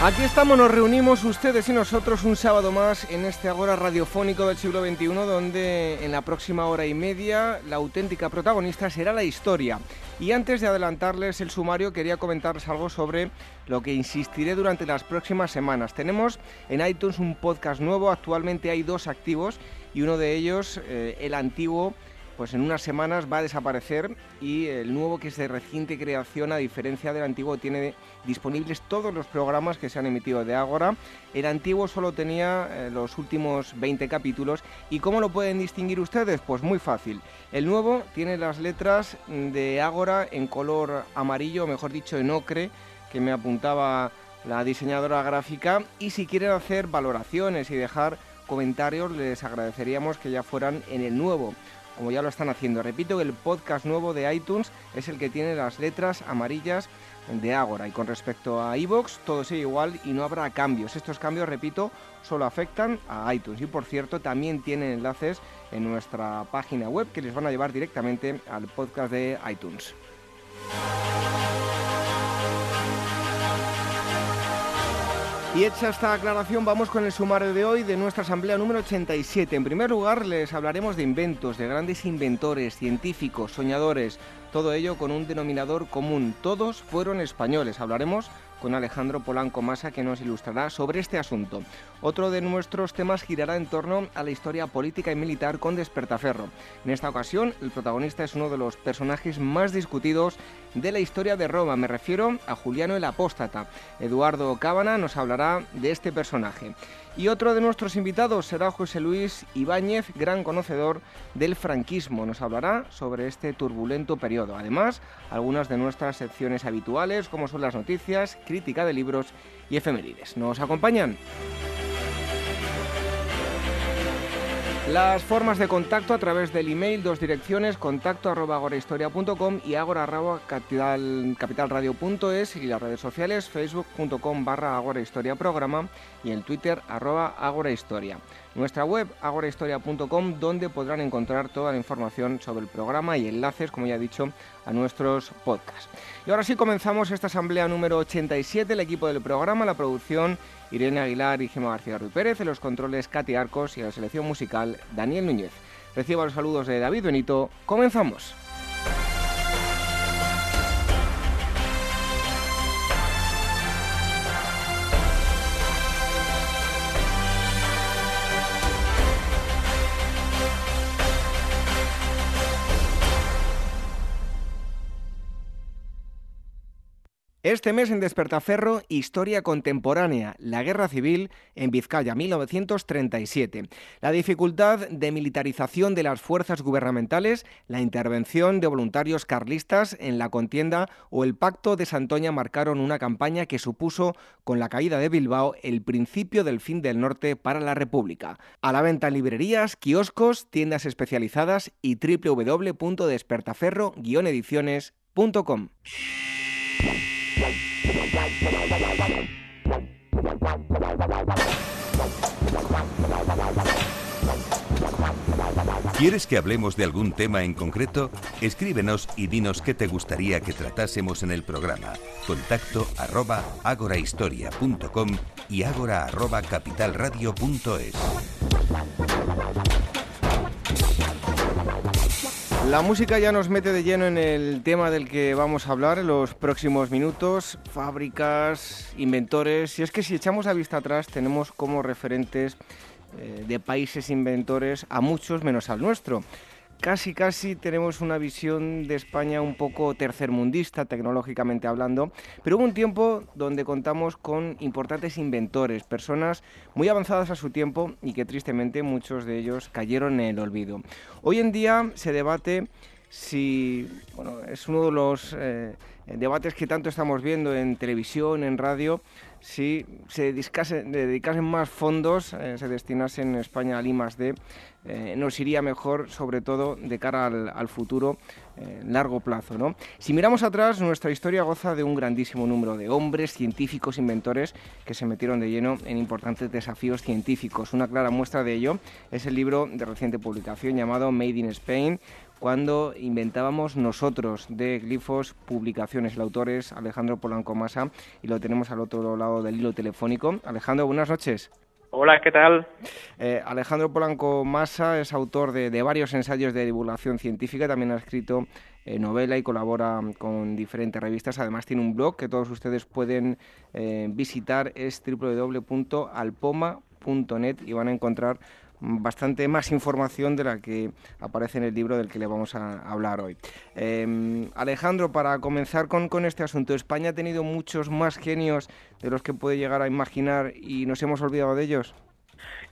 Aquí estamos, nos reunimos ustedes y nosotros un sábado más en este Agora radiofónico del siglo XXI, donde en la próxima hora y media la auténtica protagonista será la historia. Y antes de adelantarles el sumario, quería comentarles algo sobre lo que insistiré durante las próximas semanas. Tenemos en iTunes un podcast nuevo, actualmente hay dos activos y uno de ellos, eh, el antiguo, pues en unas semanas va a desaparecer y el nuevo que es de reciente creación, a diferencia del antiguo, tiene disponibles todos los programas que se han emitido de Ágora. El antiguo solo tenía eh, los últimos 20 capítulos y ¿cómo lo pueden distinguir ustedes? Pues muy fácil. El nuevo tiene las letras de Ágora en color amarillo, mejor dicho en ocre, que me apuntaba la diseñadora gráfica y si quieren hacer valoraciones y dejar comentarios les agradeceríamos que ya fueran en el nuevo como ya lo están haciendo. Repito que el podcast nuevo de iTunes es el que tiene las letras amarillas de Ágora y con respecto a iVoox todo sigue igual y no habrá cambios. Estos cambios, repito, solo afectan a iTunes y por cierto también tienen enlaces en nuestra página web que les van a llevar directamente al podcast de iTunes. Y hecha esta aclaración, vamos con el sumario de hoy de nuestra asamblea número 87. En primer lugar, les hablaremos de inventos, de grandes inventores, científicos, soñadores, todo ello con un denominador común. Todos fueron españoles. Hablaremos con Alejandro Polanco Masa que nos ilustrará sobre este asunto. Otro de nuestros temas girará en torno a la historia política y militar con Despertaferro. En esta ocasión, el protagonista es uno de los personajes más discutidos de la historia de Roma. Me refiero a Juliano el Apóstata. Eduardo Cábana nos hablará de este personaje. Y otro de nuestros invitados será José Luis Ibáñez, gran conocedor del franquismo. Nos hablará sobre este turbulento periodo. Además, algunas de nuestras secciones habituales, como son las noticias, crítica de libros y efemérides. ¿Nos acompañan? Las formas de contacto a través del email, dos direcciones, contacto arroba agorahistoria.com y agora capitalradio.es y las redes sociales facebook.com barra agorahistoria programa y en twitter arroba agorahistoria. Nuestra web agorahistoria.com donde podrán encontrar toda la información sobre el programa y enlaces, como ya he dicho, a nuestros podcasts. Y ahora sí comenzamos esta asamblea número 87, el equipo del programa, la producción Irene Aguilar y Gemma García Ruiz Pérez, en los controles Katy Arcos y la selección musical Daniel Núñez. Recibo los saludos de David Benito. Comenzamos. Este mes en Despertaferro, Historia Contemporánea, la Guerra Civil en Vizcaya, 1937. La dificultad de militarización de las fuerzas gubernamentales, la intervención de voluntarios carlistas en la contienda o el Pacto de Santoña marcaron una campaña que supuso, con la caída de Bilbao, el principio del fin del norte para la República. A la venta en librerías, kioscos, tiendas especializadas y www.despertaferro-ediciones.com. ¿Quieres que hablemos de algún tema en concreto? Escríbenos y dinos qué te gustaría que tratásemos en el programa. Contacto arroba agorahistoria.com y agora arroba capitalradio.es. La música ya nos mete de lleno en el tema del que vamos a hablar en los próximos minutos, fábricas, inventores. Y es que si echamos la vista atrás tenemos como referentes eh, de países inventores a muchos menos al nuestro casi casi tenemos una visión de España un poco tercermundista tecnológicamente hablando, pero hubo un tiempo donde contamos con importantes inventores, personas muy avanzadas a su tiempo y que tristemente muchos de ellos cayeron en el olvido. Hoy en día se debate si bueno, es uno de los eh, debates que tanto estamos viendo en televisión, en radio, si se dedicasen, más fondos, eh, se destinasen en España al I D, eh, nos iría mejor, sobre todo de cara al, futuro eh, largo plazo. ¿no? Si miramos atrás, nuestra historia goza de un grandísimo número de hombres, científicos, inventores que se metieron de lleno en importantes desafíos científicos. Una clara muestra de ello es el libro de reciente publicación llamado Made in Spain, cuando inventábamos nosotros de glifos publicaciones. El autor es Alejandro Polanco Masa y lo tenemos al otro lado del hilo telefónico. Alejandro, buenas noches. Hola, ¿qué tal? Eh, Alejandro Polanco Masa es autor de, varios ensayos de divulgación científica, también ha escrito eh, novela y colabora con diferentes revistas. Además tiene un blog que todos ustedes pueden eh, visitar, es www.alpoma.net y van a encontrar bastante más información de la que aparece en el libro del que le vamos a hablar hoy. Em, Alejandro, para comenzar con, con, este asunto, ¿España ha tenido muchos más genios de los que puede llegar a imaginar y nos hemos olvidado de ellos?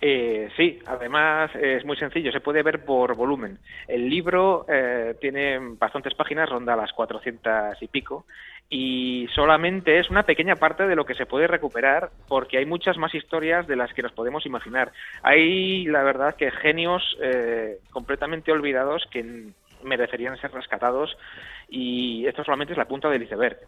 Eh, sí, además es muy sencillo, se puede ver por volumen. El libro eh, tiene bastantes páginas, ronda las 400 y pico, y solamente es una pequeña parte de lo que se puede recuperar porque hay muchas más historias de las que nos podemos imaginar. Hay, la verdad, que genios eh, completamente olvidados que merecerían ser rescatados y esto solamente es la punta del iceberg.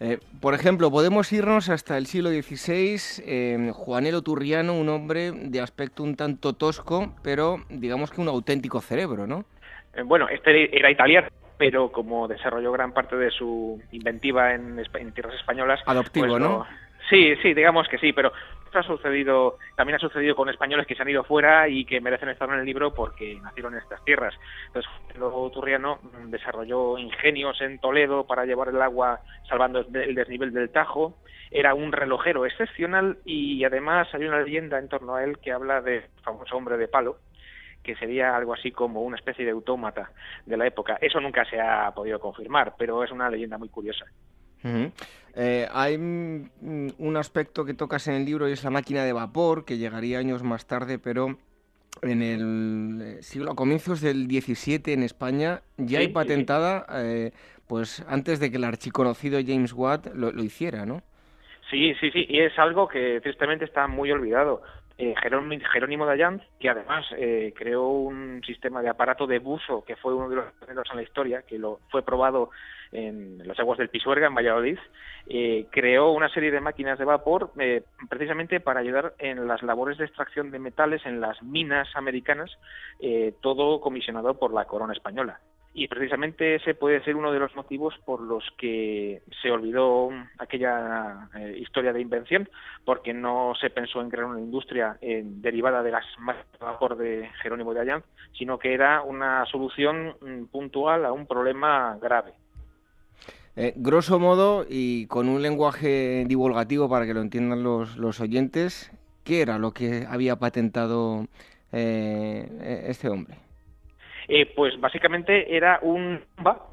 Eh, por ejemplo, podemos irnos hasta el siglo XVI. Eh, Juanelo Turriano, un hombre de aspecto un tanto tosco, pero digamos que un auténtico cerebro, ¿no? bueno, este era italiano, pero como desarrolló gran parte de su inventiva en, tierras españolas... Adoptivo, pues ¿no? Sí, sí, digamos que sí, pero ha sucedido, también ha sucedido con españoles que se han ido fuera y que merecen estar en el libro porque nacieron en estas tierras. Entonces, luego Turriano desarrolló ingenios en Toledo para llevar el agua salvando el desnivel del Tajo. Era un relojero excepcional y además hay una leyenda en torno a él que habla de famoso hombre de palo, que sería algo así como una especie de autómata de la época. Eso nunca se ha podido confirmar, pero es una leyenda muy curiosa. Eh, hay un aspecto que tocas en el libro y es la máquina de vapor, que llegaría años más tarde, pero en el eh, siglo, a comienzos del 17 en España, ya hay patentada, eh, pues antes de que el archiconocido James Watt lo, lo hiciera, ¿no? Sí, sí, sí, y es algo que tristemente está muy olvidado eh, Jerónimo Dayan, que además eh, creó un sistema de aparato de buzo que fue uno de los primeros en la historia, que lo fue probado en las aguas del Pisuerga, en Valladolid, eh, creó una serie de máquinas de vapor eh, precisamente para ayudar en las labores de extracción de metales en las minas americanas, eh, todo comisionado por la corona española y precisamente ese puede ser uno de los motivos por los que se olvidó aquella eh, historia de invención, porque no se pensó en crear una industria eh, derivada de las máquinas de vapor de Jerónimo de Allanz, sino que era una solución mm, puntual a un problema grave. Eh, grosso modo, y con un lenguaje divulgativo para que lo entiendan los, los oyentes, ¿qué era lo que había patentado e-, este hombre? Eh, pues básicamente era un bomba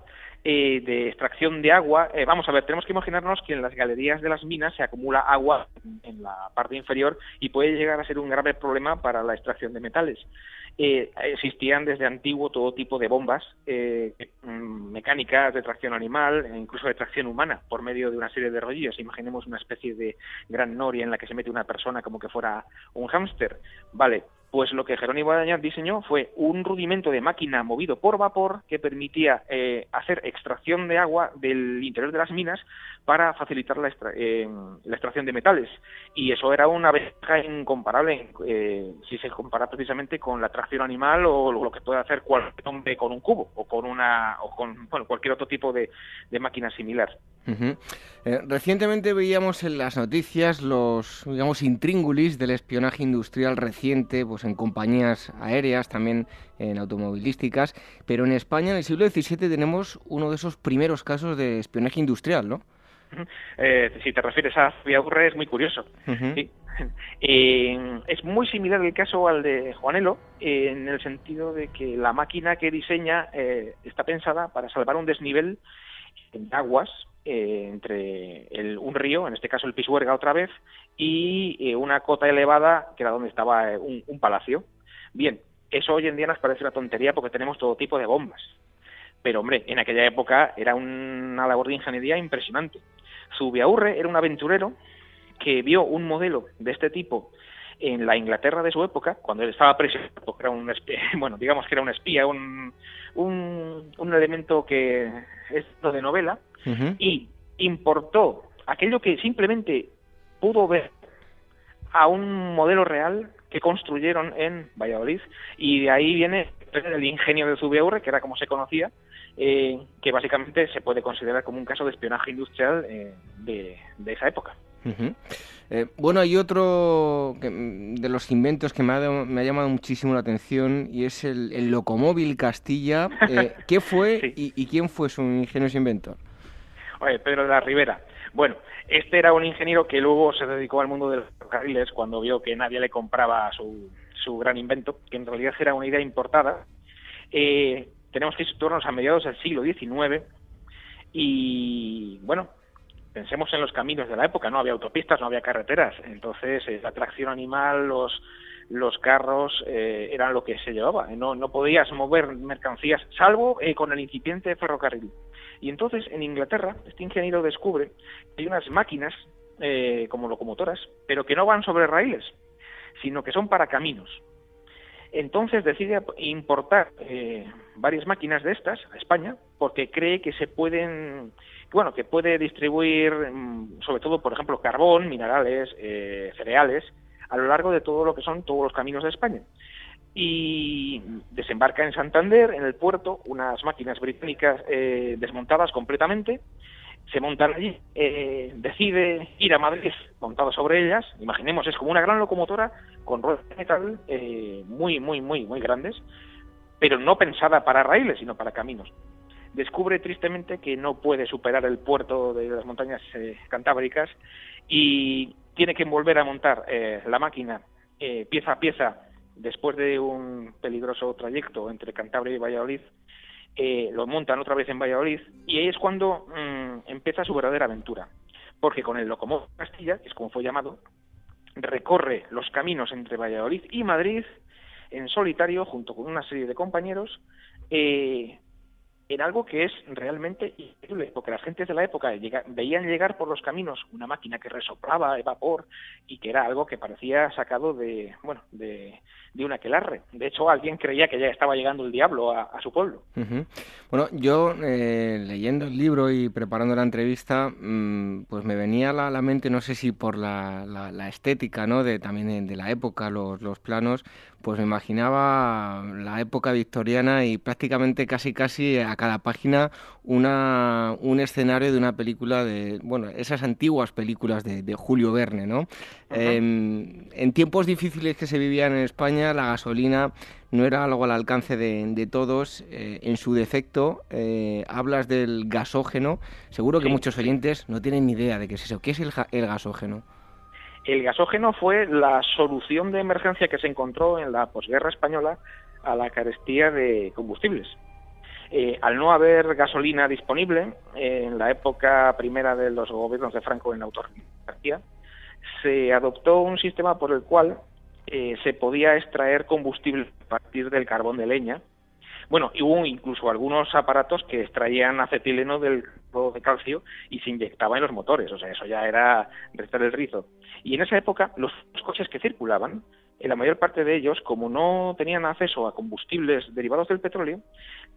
eh, de extracción de agua. Eh, vamos a ver, tenemos que imaginarnos que en las galerías de las minas se acumula agua en la parte inferior y puede llegar a ser un grave problema para la extracción de metales. existían desde antiguo todo tipo de bombas mm, mecánicas de tracción animal, e incluso de tracción humana, por medio de una serie de rodillos. Imaginemos una especie de gran noria en la que se mete una persona como que fuera un hámster. Vale, pues lo que Jerónimo Dañar diseñó fue un rudimento de máquina movido por vapor que permitía eh, hacer extracción de agua del interior de las minas para facilitar la, eh, extracción de metales. Y eso era una ventaja incomparable eh, si se compara precisamente con la tracción animal o lo que puede hacer cualquier hombre con un cubo o con una o con bueno, cualquier otro tipo de, máquina similar. Recientemente veíamos en las noticias los digamos intríngulis del espionaje industrial reciente pues, en compañías aéreas, también en automovilísticas, pero en España en el siglo XVII tenemos uno de esos primeros casos de espionaje industrial, ¿no? Eh, si te refieres a Viagurre es muy curioso. Eh, es muy similar el caso al de Juanelo en el sentido de que la máquina que diseña eh, está pensada para salvar un desnivel en aguas entre un río, en este caso el Pisuerga otra vez, y eh, una cota elevada que era donde estaba eh, un, palacio. Bien, eso hoy en día nos parece una tontería porque tenemos todo tipo de bombas. Pero hombre, en aquella época era una labor de ingeniería impresionante. Zubiaurre era un aventurero que vio un modelo de este tipo en la Inglaterra de su época, cuando él estaba preso, era un bueno, digamos que era un espía, un, un, elemento que es de novela, y importó aquello que simplemente pudo ver a un modelo real que construyeron en Valladolid, y de ahí viene el ingenio de Zubiaurre, que era como se conocía, eh, que básicamente se puede considerar como un caso de espionaje industrial eh, de, esa época. Eh, bueno, hay otro de los inventos que me ha, llamado muchísimo la atención y es el, locomóvil Castilla. ¿Qué fue y, quién fue su ingenioso inventor? Oye, Pedro de la Rivera. Bueno, este era un ingeniero que luego se dedicó al mundo de los ferrocarriles cuando vio que nadie le compraba su, su gran invento, que en realidad era una idea importada. Eh, tenemos que situarnos a mediados del siglo XIX y, bueno, pensemos en los caminos de la época, no había autopistas, no había carreteras, entonces eh, la tracción animal, los, los carros eh, eran lo que se llevaba, no, no podías mover mercancías, salvo eh, con el incipiente ferrocarril. Y entonces en Inglaterra este ingeniero descubre que hay unas máquinas como locomotoras, pero que no van sobre raíles, sino que son para caminos. Entonces decide importar eh, varias máquinas de estas a España porque cree que se pueden, bueno, que puede distribuir, mm, sobre todo, por ejemplo, carbón, minerales, eh, cereales, a lo largo de todo lo que son todos los caminos de España. Y desembarca en Santander, en el puerto, unas máquinas británicas eh, desmontadas completamente se montan allí, eh, decide ir a Madrid montado sobre ellas, imaginemos, es como una gran locomotora con ruedas de metal eh, muy, muy, muy, muy grandes, pero no pensada para raíles, sino para caminos. Descubre tristemente que no puede superar el puerto de las montañas eh, cantábricas y tiene que volver a montar la máquina pieza a pieza después de un peligroso trayecto entre Cantabria y Valladolid eh, lo montan otra vez en Valladolid y ahí es cuando mm, empieza su verdadera aventura, porque con el Locomóvil Castilla, que es como fue llamado, recorre los caminos entre Valladolid y Madrid en solitario junto con una serie de compañeros eh, en algo que es realmente increíble, porque las gentes de la época veían llegar por los caminos una máquina que resoplaba vapor y que era algo que parecía sacado de, bueno, de, de un aquelarre. De hecho, alguien creía que ya estaba llegando el diablo a, su pueblo. Bueno, yo eh, leyendo el libro y preparando la entrevista, mm, pues me venía a la, mente, no sé si por la, la, estética, ¿no? De también de la época, los planos, pues me imaginaba la época victoriana y prácticamente casi casi a cada página una, un escenario de una película de, bueno, esas antiguas películas de, Julio Verne, ¿no? Em, en tiempos difíciles que se vivían en España, la gasolina no era algo al alcance de, todos. Eh, en su defecto, eh, hablas del gasógeno. Seguro que muchos oyentes no tienen ni idea de qué es eso. ¿Qué es el, el gasógeno? El gasógeno fue la solución de emergencia que se encontró en la posguerra española a la carestía de combustibles. Eh, al no haber gasolina disponible en la época primera de los gobiernos de Franco en la autarquía, se adoptó un sistema por el cual eh, se podía extraer combustible a partir del carbón de leña. Bueno, y hubo incluso algunos aparatos que extraían acetileno del de calcio y se inyectaba en los motores, o sea, eso ya era restar el rizo. Y en esa época los coches que circulaban en la mayor parte de ellos, como no tenían acceso a combustibles derivados del petróleo,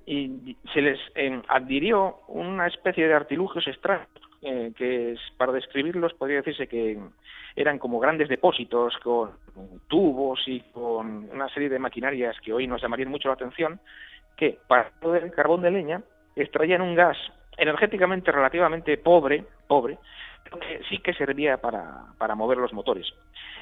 y se les eh, adhirió una especie de artilugios extraños eh, que para describirlos podría decirse que eran como grandes depósitos con tubos y con una serie de maquinarias que hoy nos llamarían mucho la atención, que para el carbón de leña extraían un gas energéticamente relativamente pobre, pobre, sí que servía para, para mover los motores.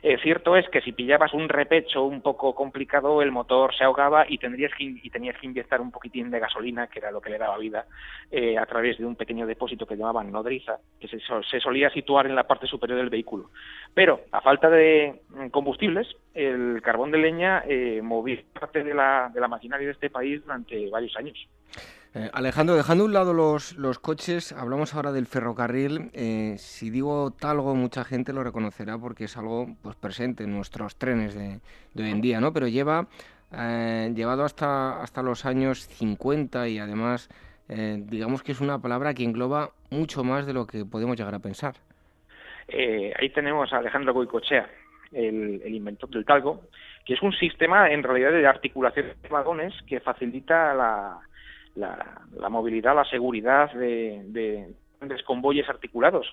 Eh, cierto es que si pillabas un repecho un poco complicado, el motor se ahogaba y, tendrías que, y tenías que inyectar un poquitín de gasolina, que era lo que le daba vida, eh, a través de un pequeño depósito que llamaban nodriza, que se, se, solía situar en la parte superior del vehículo. Pero, a falta de mm, combustibles, el carbón de leña eh, movía parte de la, de la maquinaria de este país durante varios años. Eh, Alejandro, dejando a un lado los, los, coches, hablamos ahora del ferrocarril. Eh, si digo talgo, mucha gente lo reconocerá porque es algo pues, presente en nuestros trenes de, hoy en día, ¿no? Pero lleva eh, llevado hasta, hasta los años 50 y además digamos que es una palabra que engloba mucho más de lo que podemos llegar a pensar. Ahí tenemos a Alejandro Goicochea, el, inventor del talgo, que es un sistema en realidad de articulación de vagones que facilita la, la, movilidad, la seguridad de, de, de convoyes articulados.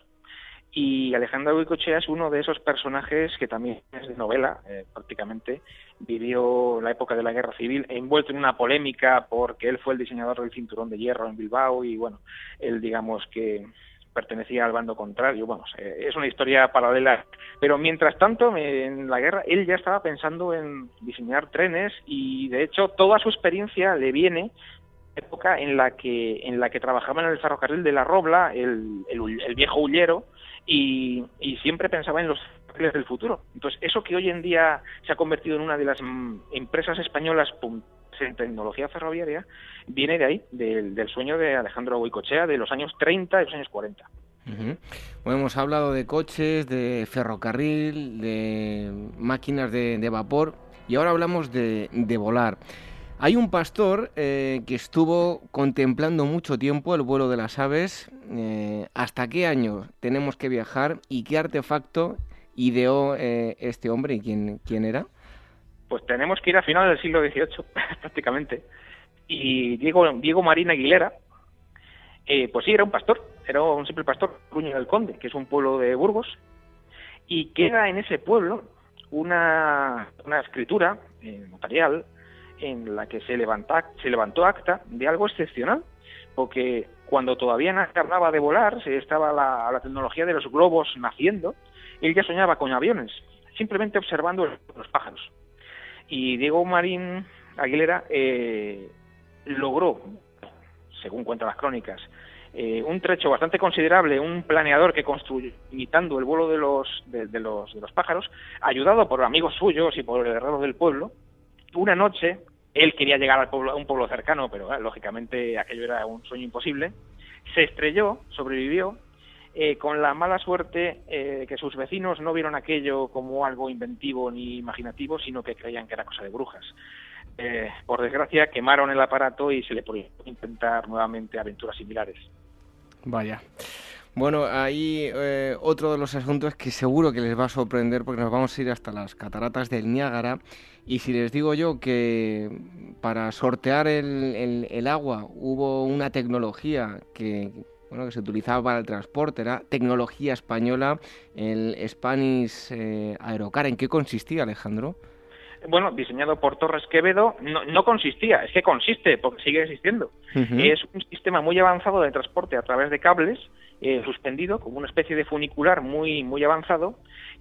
Y Alejandro Goicochea es uno de esos personajes que también es de novela, eh, prácticamente. Vivió la época de la Guerra Civil, envuelto en una polémica porque él fue el diseñador del cinturón de hierro en Bilbao y, bueno, él, digamos que pertenecía al bando contrario. Eh, es una historia paralela. Pero mientras tanto, en la guerra, él ya estaba pensando en diseñar trenes y, de hecho, toda su experiencia le viene época en la que en la que trabajaba en el ferrocarril de la Robla, el, el, viejo hullero, y, siempre pensaba en los ferrocarriles del futuro. Entonces, eso que hoy en día se ha convertido en una de las mm, empresas españolas en tecnología ferroviaria, viene de ahí, del, sueño de Alejandro Goicochea de los años 30 y los años 40. Bueno, hemos hablado de coches, de ferrocarril, de máquinas de, vapor y ahora hablamos de, de volar. Hay un pastor eh, que estuvo contemplando mucho tiempo el vuelo de las aves. Eh, ¿Hasta qué año tenemos que viajar y qué artefacto ideó eh, este hombre y quién, quién era? Pues tenemos que ir a finales del siglo XVIII, prácticamente. Y Diego, Diego Marín Aguilera, pues sí, era un pastor, era un simple pastor, Ruño del Conde, que es un pueblo de Burgos, y queda en ese pueblo una, una escritura notarial en la que se, levanta, se levantó acta de algo excepcional, porque cuando todavía no hablaba de volar, se estaba la, tecnología de los globos naciendo, él ya soñaba con aviones, simplemente observando los pájaros. Y Diego Marín Aguilera eh, logró, según cuentan las crónicas, eh, un trecho bastante considerable, un planeador que construyó imitando el vuelo de los, de, los, de los pájaros, ayudado por amigos suyos y por el herrero del pueblo, una noche, él quería llegar al pueblo, a un pueblo cercano, pero eh, lógicamente aquello era un sueño imposible, se estrelló, sobrevivió, eh, con la mala suerte eh, que sus vecinos no vieron aquello como algo inventivo ni imaginativo, sino que creían que era cosa de brujas. por desgracia, quemaron el aparato y se le prohibió intentar nuevamente aventuras similares. Vaya. Bueno, ahí otro de los asuntos que seguro que les va a sorprender porque nos vamos a ir hasta las cataratas del Niágara y si les digo yo que para sortear el, agua hubo una tecnología que, bueno, que se utilizaba para el transporte, era tecnología española, el Spanish eh, Aerocar. ¿En qué consistía, Alejandro? Bueno, diseñado por Torres Quevedo, no, consistía, es que consiste, porque sigue existiendo. Es un sistema muy avanzado de transporte a través de cables, eh, suspendido, como una especie de funicular muy, muy avanzado,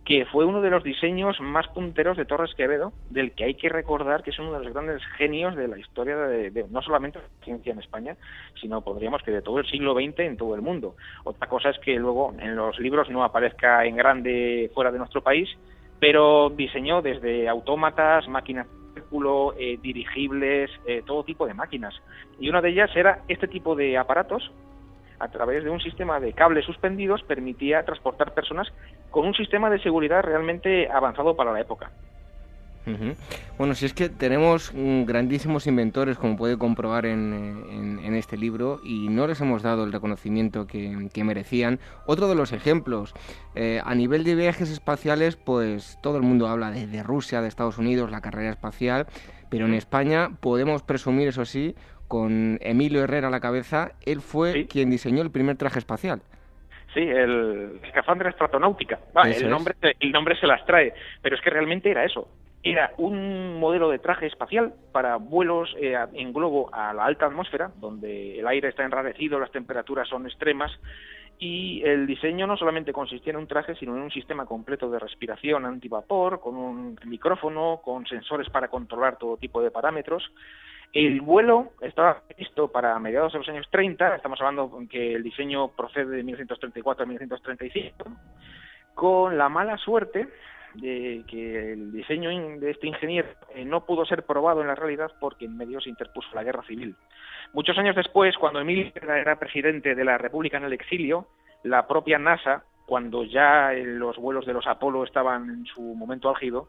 que fue uno de los diseños más punteros de Torres Quevedo, del que hay que recordar que es uno de los grandes genios de la historia de, no solamente de la ciencia en España, sino podríamos que de todo el siglo XX en todo el mundo. Otra cosa es que luego en los libros no aparezca en grande fuera de nuestro país, pero diseñó desde autómatas, máquinas de círculo, eh, dirigibles, eh, todo tipo de máquinas. Y una de ellas era este tipo de aparatos a través de un sistema de cables suspendidos, permitía transportar personas con un sistema de seguridad realmente avanzado para la época. Bueno, si es que tenemos grandísimos inventores, como puede comprobar en, este libro, y no les hemos dado el reconocimiento que, merecían. Otro de los ejemplos, eh, a nivel de viajes espaciales, pues todo el mundo habla de, de Rusia, de Estados Unidos, la carrera espacial, pero en España podemos presumir, eso sí, con Emilio Herrera a la cabeza, él fue quien diseñó el primer traje espacial. Sí, el escafandra estratonáutica. el, nombre, el nombre se las trae, pero es que realmente era eso. Era un modelo de traje espacial para vuelos eh, en globo a la alta atmósfera, donde el aire está enrarecido, las temperaturas son extremas, y el diseño no solamente consistía en un traje, sino en un sistema completo de respiración antivapor, con un micrófono, con sensores para controlar todo tipo de parámetros, el vuelo estaba previsto para mediados de los años 30, estamos hablando que el diseño procede de 1934 a 1935, con la mala suerte de que el diseño de este ingeniero eh, no pudo ser probado en la realidad porque en medio se interpuso la guerra civil. Muchos años después, cuando Emilio era presidente de la República en el exilio, la propia NASA cuando ya los vuelos de los Apolo estaban en su momento álgido,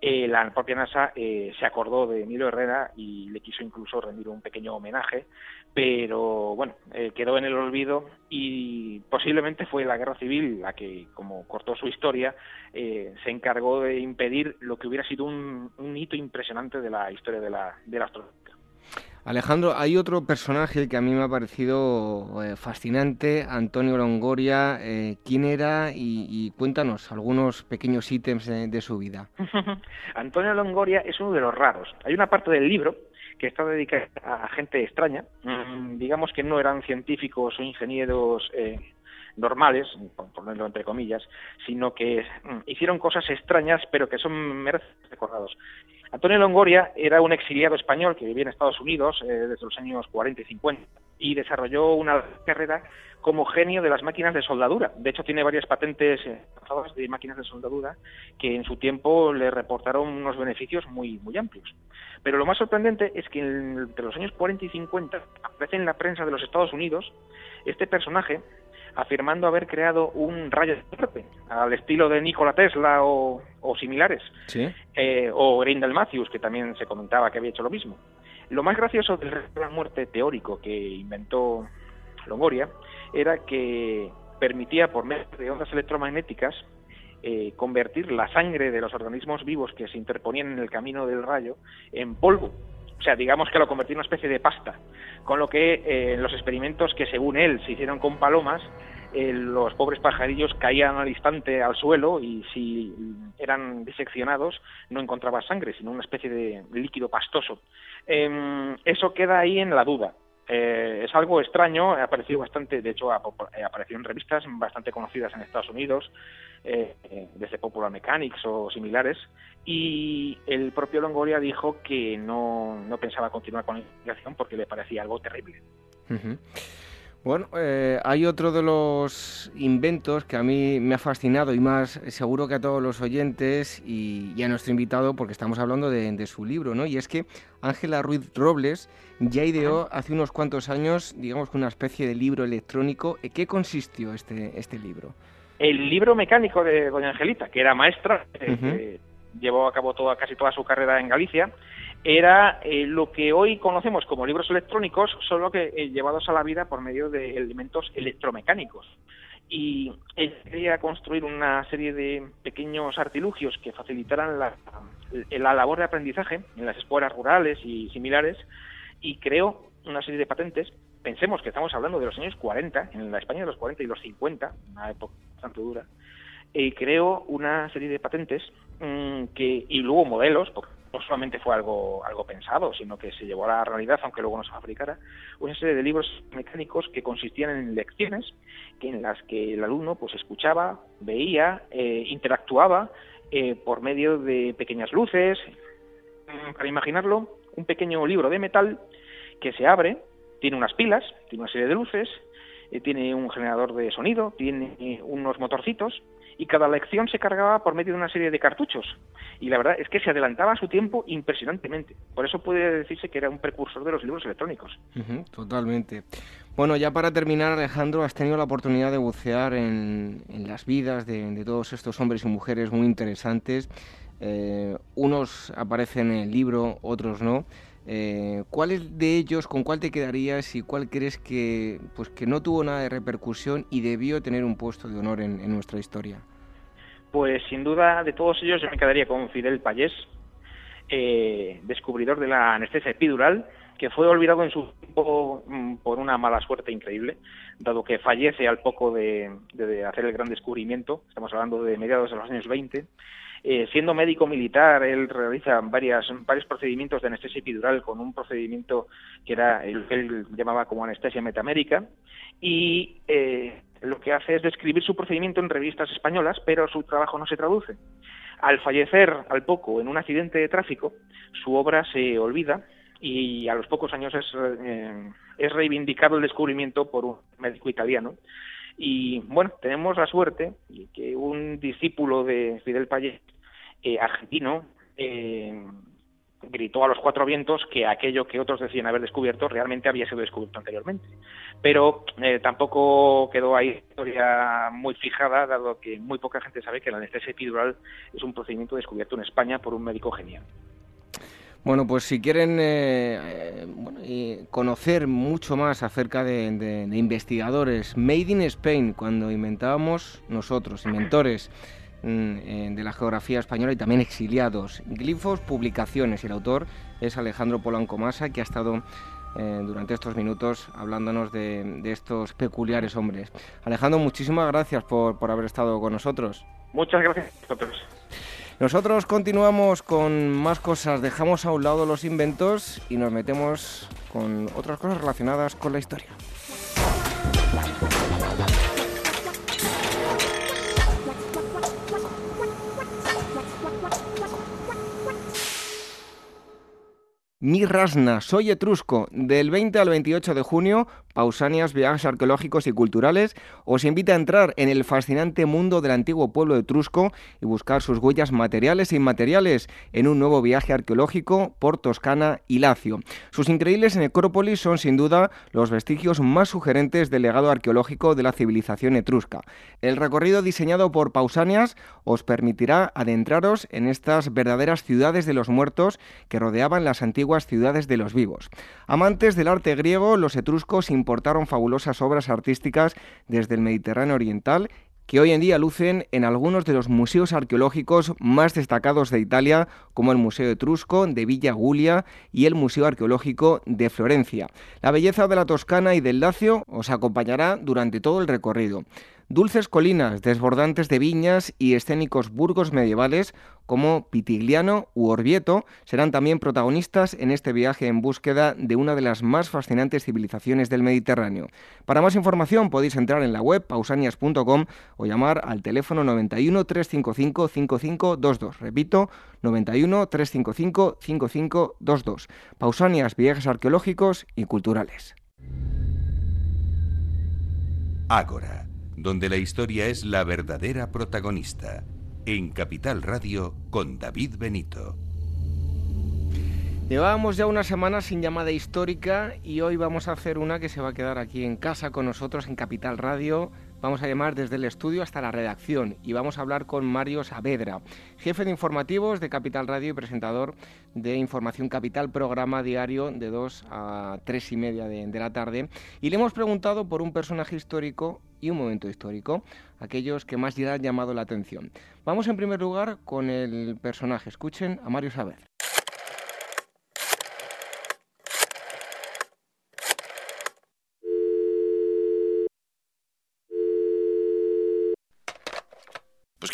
eh, la propia NASA eh, se acordó de Emilio Herrera y le quiso incluso rendir un pequeño homenaje, pero bueno, eh, quedó en el olvido y posiblemente fue la guerra civil la que, como cortó su historia, se encargó de impedir lo que hubiera sido un, hito impresionante de la historia de la, de la. Alejandro, hay otro personaje que a mí me ha parecido eh, fascinante, Antonio Longoria. Eh, ¿Quién era? Y, cuéntanos algunos pequeños ítems de, su vida. Antonio Longoria es uno de los raros. Hay una parte del libro que está dedicada a gente extraña, mm, digamos que no eran científicos o ingenieros eh, normales, por ponerlo entre comillas, sino que mm, hicieron cosas extrañas, pero que son merecen recordados. Antonio Longoria era un exiliado español que vivía en Estados Unidos eh, desde los años 40 y 50 y desarrolló una carrera como genio de las máquinas de soldadura. De hecho, tiene varias patentes de máquinas de soldadura que en su tiempo le reportaron unos beneficios muy, muy amplios. Pero lo más sorprendente es que entre los años 40 y 50 aparece en la prensa de los Estados Unidos este personaje afirmando haber creado un rayo de muerte, al estilo de Nikola Tesla o, similares, eh, o Grindel Matthews, que también se comentaba que había hecho lo mismo. Lo más gracioso del rayo de la muerte teórico que inventó Longoria era que permitía, por medio de ondas electromagnéticas, eh, convertir la sangre de los organismos vivos que se interponían en el camino del rayo en polvo. O sea, digamos que lo convertía en una especie de pasta. Con lo que eh, en los experimentos que según él se hicieron con palomas, eh, los pobres pajarillos caían al instante al suelo y si eran diseccionados no encontraba sangre, sino una especie de líquido pastoso. Em, eso queda ahí en la duda. Eh, es algo extraño, ha aparecido bastante, de hecho ha, aparecido en revistas bastante conocidas en Estados Unidos, desde Popular Mechanics o similares, y el propio Longoria dijo que no, no pensaba continuar con la investigación porque le parecía algo terrible. Bueno, eh, hay otro de los inventos que a mí me ha fascinado y más seguro que a todos los oyentes y, a nuestro invitado porque estamos hablando de, su libro, ¿no? Y es que Ángela Ruiz Robles ya ideó hace unos cuantos años, digamos, una especie de libro electrónico. ¿En qué consistió este, este libro? El libro mecánico de Doña Angelita, que era maestra, eh, llevó a cabo toda, casi toda su carrera en Galicia, era eh, lo que hoy conocemos como libros electrónicos, solo que eh, llevados a la vida por medio de elementos electromecánicos. Y él quería construir una serie de pequeños artilugios que facilitaran la, la labor de aprendizaje en las escuelas rurales y similares, y creó una serie de patentes. Pensemos que estamos hablando de los años 40, en la España de los 40 y los 50, una época bastante dura, y creó una serie de patentes mm, que, y luego modelos, porque no solamente fue algo, algo pensado, sino que se llevó a la realidad, aunque luego no se fabricara, una serie de libros mecánicos que consistían en lecciones en las que el alumno pues escuchaba, veía, eh, interactuaba eh, por medio de pequeñas luces. Mm, para imaginarlo, un pequeño libro de metal que se abre, tiene unas pilas, tiene una serie de luces, eh, tiene un generador de sonido, tiene unos motorcitos y cada lección se cargaba por medio de una serie de cartuchos. Y la verdad es que se adelantaba a su tiempo impresionantemente. Por eso puede decirse que era un precursor de los libros electrónicos. totalmente. Bueno, ya para terminar, Alejandro, has tenido la oportunidad de bucear en, las vidas de, todos estos hombres y mujeres muy interesantes. Eh, unos aparecen en el libro, otros no. Eh, ¿Cuál de ellos, con cuál te quedarías y cuál crees que, pues, que no tuvo nada de repercusión y debió tener un puesto de honor en, nuestra historia? Pues sin duda de todos ellos yo me quedaría con Fidel Payés, eh, descubridor de la anestesia epidural, que fue olvidado en su tiempo mm, por una mala suerte increíble, dado que fallece al poco de, de hacer el gran descubrimiento, estamos hablando de mediados de los años 20, eh, siendo médico militar, él realiza varias, varios procedimientos de anestesia epidural con un procedimiento que era el que él llamaba como anestesia metamérica y eh, lo que hace es describir su procedimiento en revistas españolas, pero su trabajo no se traduce. Al fallecer al poco en un accidente de tráfico, su obra se olvida y a los pocos años es, eh, es reivindicado el descubrimiento por un médico italiano y bueno, tenemos la suerte que un discípulo de Fidel Payet, eh, argentino, eh, gritó a los cuatro vientos que aquello que otros decían haber descubierto realmente había sido descubierto anteriormente. Pero eh, tampoco quedó ahí historia muy fijada, dado que muy poca gente sabe que la anestesia epidural es un procedimiento descubierto en España por un médico genial. Bueno, pues si quieren eh, eh, conocer mucho más acerca de, investigadores, Made in Spain, cuando inventábamos nosotros, inventores mm, de la geografía española y también exiliados, glifos, publicaciones, y el autor es Alejandro Polanco Masa, que ha estado eh, durante estos minutos hablándonos de, estos peculiares hombres. Alejandro, muchísimas gracias por, por haber estado con nosotros. Muchas gracias a vosotros. Nosotros continuamos con más cosas, dejamos a un lado los inventos y nos metemos con otras cosas relacionadas con la historia. Mi Rasna, soy etrusco, del 20 al 28 de junio, Pausanias, viajes arqueológicos y culturales, os invita a entrar en el fascinante mundo del antiguo pueblo etrusco y buscar sus huellas materiales e inmateriales en un nuevo viaje arqueológico por Toscana y Lacio. Sus increíbles necrópolis son sin duda los vestigios más sugerentes del legado arqueológico de la civilización etrusca. El recorrido diseñado por Pausanias os permitirá adentraros en estas verdaderas ciudades de los muertos que rodeaban las antiguas ciudades de los vivos. Amantes del arte griego, los etruscos importaron fabulosas obras artísticas desde el Mediterráneo oriental que hoy en día lucen en algunos de los museos arqueológicos más destacados de Italia, como el Museo Etrusco de Villa Giulia y el Museo Arqueológico de Florencia. La belleza de la Toscana y del Lacio os acompañará durante todo el recorrido. Dulces colinas, desbordantes de viñas y escénicos burgos medievales como Pitigliano u Orvieto serán también protagonistas en este viaje en búsqueda de una de las más fascinantes civilizaciones del Mediterráneo. Para más información podéis entrar en la web pausanias.com o llamar al teléfono 91 355 5522. Repito, 91 355 5522. Pausanias, viajes arqueológicos y culturales. Ágora donde la historia es la verdadera protagonista. En Capital Radio con David Benito. Llevábamos ya una semana sin llamada histórica y hoy vamos a hacer una que se va a quedar aquí en casa con nosotros en Capital Radio Vamos a llamar desde el estudio hasta la redacción y vamos a hablar con Mario Saavedra, jefe de informativos de Capital Radio y presentador de Información Capital, programa diario de 2 a 3 y media de, de la tarde. Y le hemos preguntado por un personaje histórico y un momento histórico, aquellos que más le han llamado la atención. Vamos en primer lugar con el personaje. Escuchen a Mario Saavedra.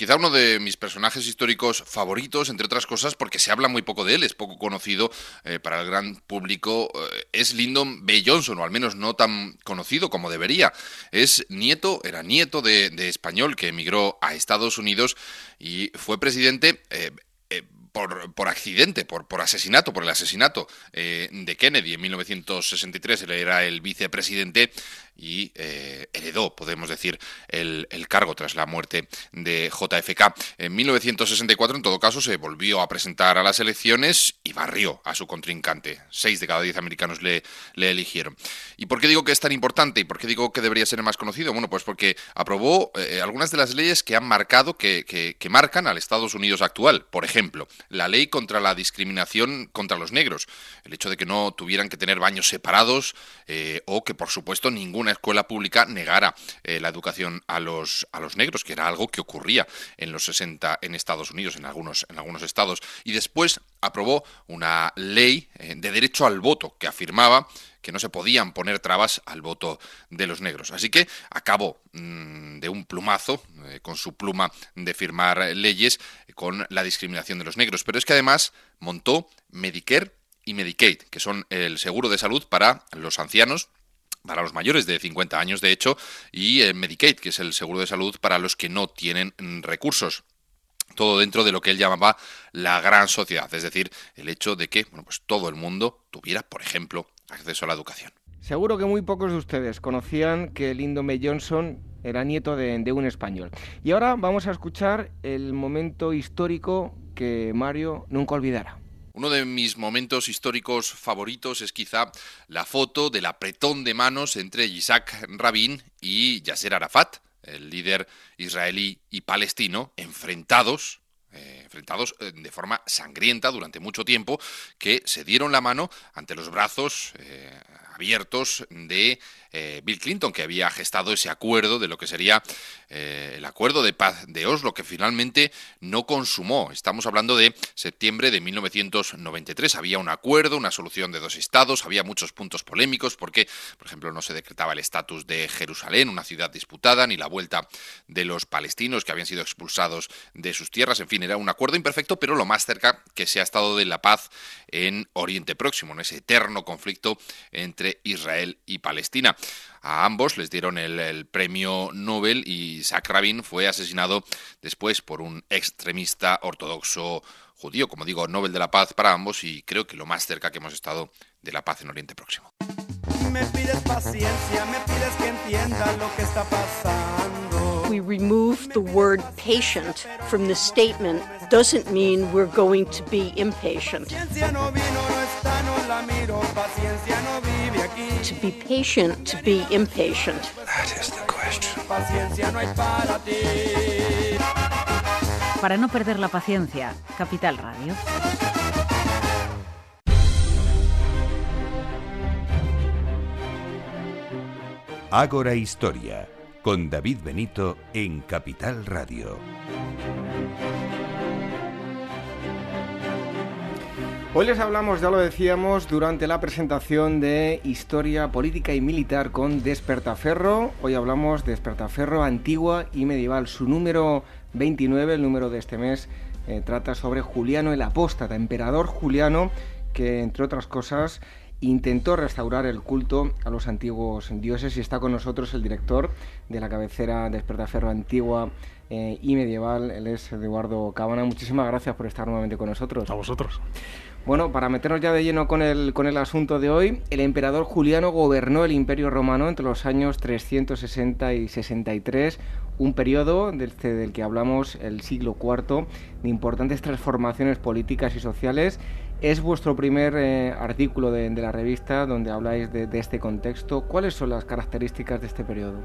Quizá uno de mis personajes históricos favoritos, entre otras cosas, porque se habla muy poco de él, es poco conocido eh, para el gran público, eh, es Lyndon B. Johnson, o al menos no tan conocido como debería. Es nieto, era nieto de, español que emigró a Estados Unidos y fue presidente. Eh, por, accidente, por, por asesinato, por el asesinato de Kennedy en 1963. Él era el vicepresidente y eh, heredó, podemos decir, el, cargo tras la muerte de JFK. En 1964, en todo caso, se volvió a presentar a las elecciones y barrió a su contrincante. Seis de cada diez americanos le, le eligieron. ¿Y por qué digo que es tan importante y por qué digo que debería ser más conocido? Bueno, pues porque aprobó eh, algunas de las leyes que han marcado, que, que, marcan al Estados Unidos actual. Por ejemplo, la ley contra la discriminación contra los negros. El hecho de que no tuvieran que tener baños separados eh, o que, por supuesto, ningún una escuela pública negara eh, la educación a los, a los negros, que era algo que ocurría en los 60 en Estados Unidos, en algunos, en algunos estados. Y después aprobó una ley eh, de derecho al voto que afirmaba que no se podían poner trabas al voto de los negros. Así que acabó mm, de un plumazo, eh, con su pluma de firmar leyes, con la discriminación de los negros. Pero es que además montó Medicare y Medicaid, que son el seguro de salud para los ancianos para los mayores de 50 años, de hecho, y el Medicaid, que es el seguro de salud para los que no tienen recursos. Todo dentro de lo que él llamaba la gran sociedad, es decir, el hecho de que bueno, pues todo el mundo tuviera, por ejemplo, acceso a la educación. Seguro que muy pocos de ustedes conocían que Lyndon. Johnson era nieto de, de un español. Y ahora vamos a escuchar el momento histórico que Mario nunca olvidará. Uno de mis momentos históricos favoritos es quizá la foto del apretón de manos entre Isaac Rabin y Yasser Arafat, el líder israelí y palestino, enfrentados eh, enfrentados eh, de forma sangrienta durante mucho tiempo, que se dieron la mano ante los brazos eh, abiertos de eh, Bill Clinton, que había gestado ese acuerdo de lo que sería eh, el acuerdo de paz de Oslo, que finalmente no consumó. Estamos hablando de septiembre de 1993. Había un acuerdo, una solución de dos estados, había muchos puntos polémicos, porque, por ejemplo, no se decretaba el estatus de Jerusalén, una ciudad disputada, ni la vuelta de los palestinos que habían sido expulsados de sus tierras. En fin, era un acuerdo imperfecto, pero lo más cerca que se ha estado de la paz en Oriente Próximo, en ese eterno conflicto entre Israel y Palestina. A ambos les dieron el, premio Nobel y Isaac Rabin fue asesinado después por un extremista ortodoxo judío, como digo, Nobel de la Paz para ambos y creo que lo más cerca que hemos estado de la paz en Oriente Próximo. Me pides paciencia, me pides que entienda lo que está pasando. We remove the word patient from the statement doesn't mean we're going to be impatient. Paciencia no vino, no está, no la miro. Paciencia no aquí. To be patient, to be impatient. That is the question. Paciencia no hay para ti. Para no perder la paciencia, Capital Radio. Ágora Historia, con David Benito en Capital Radio. Hoy les hablamos, ya lo decíamos, durante la presentación de Historia Política y Militar con Despertaferro. Hoy hablamos de Despertaferro antigua y medieval. Su número 29, el número de este mes, eh, trata sobre Juliano el Apóstata, emperador Juliano, que entre otras cosas intentó restaurar el culto a los antiguos dioses y está con nosotros el director de la cabecera Despertaferro antigua eh, y medieval, él es Eduardo Cabana. Muchísimas gracias por estar nuevamente con nosotros. A vosotros. Bueno, para meternos ya de lleno con el, con el asunto de hoy, el emperador Juliano gobernó el Imperio Romano entre los años 360 y 63, un periodo del, del que hablamos, el siglo IV, de importantes transformaciones políticas y sociales. Es vuestro primer eh, artículo de, la revista donde habláis de, este contexto. ¿Cuáles son las características de este periodo?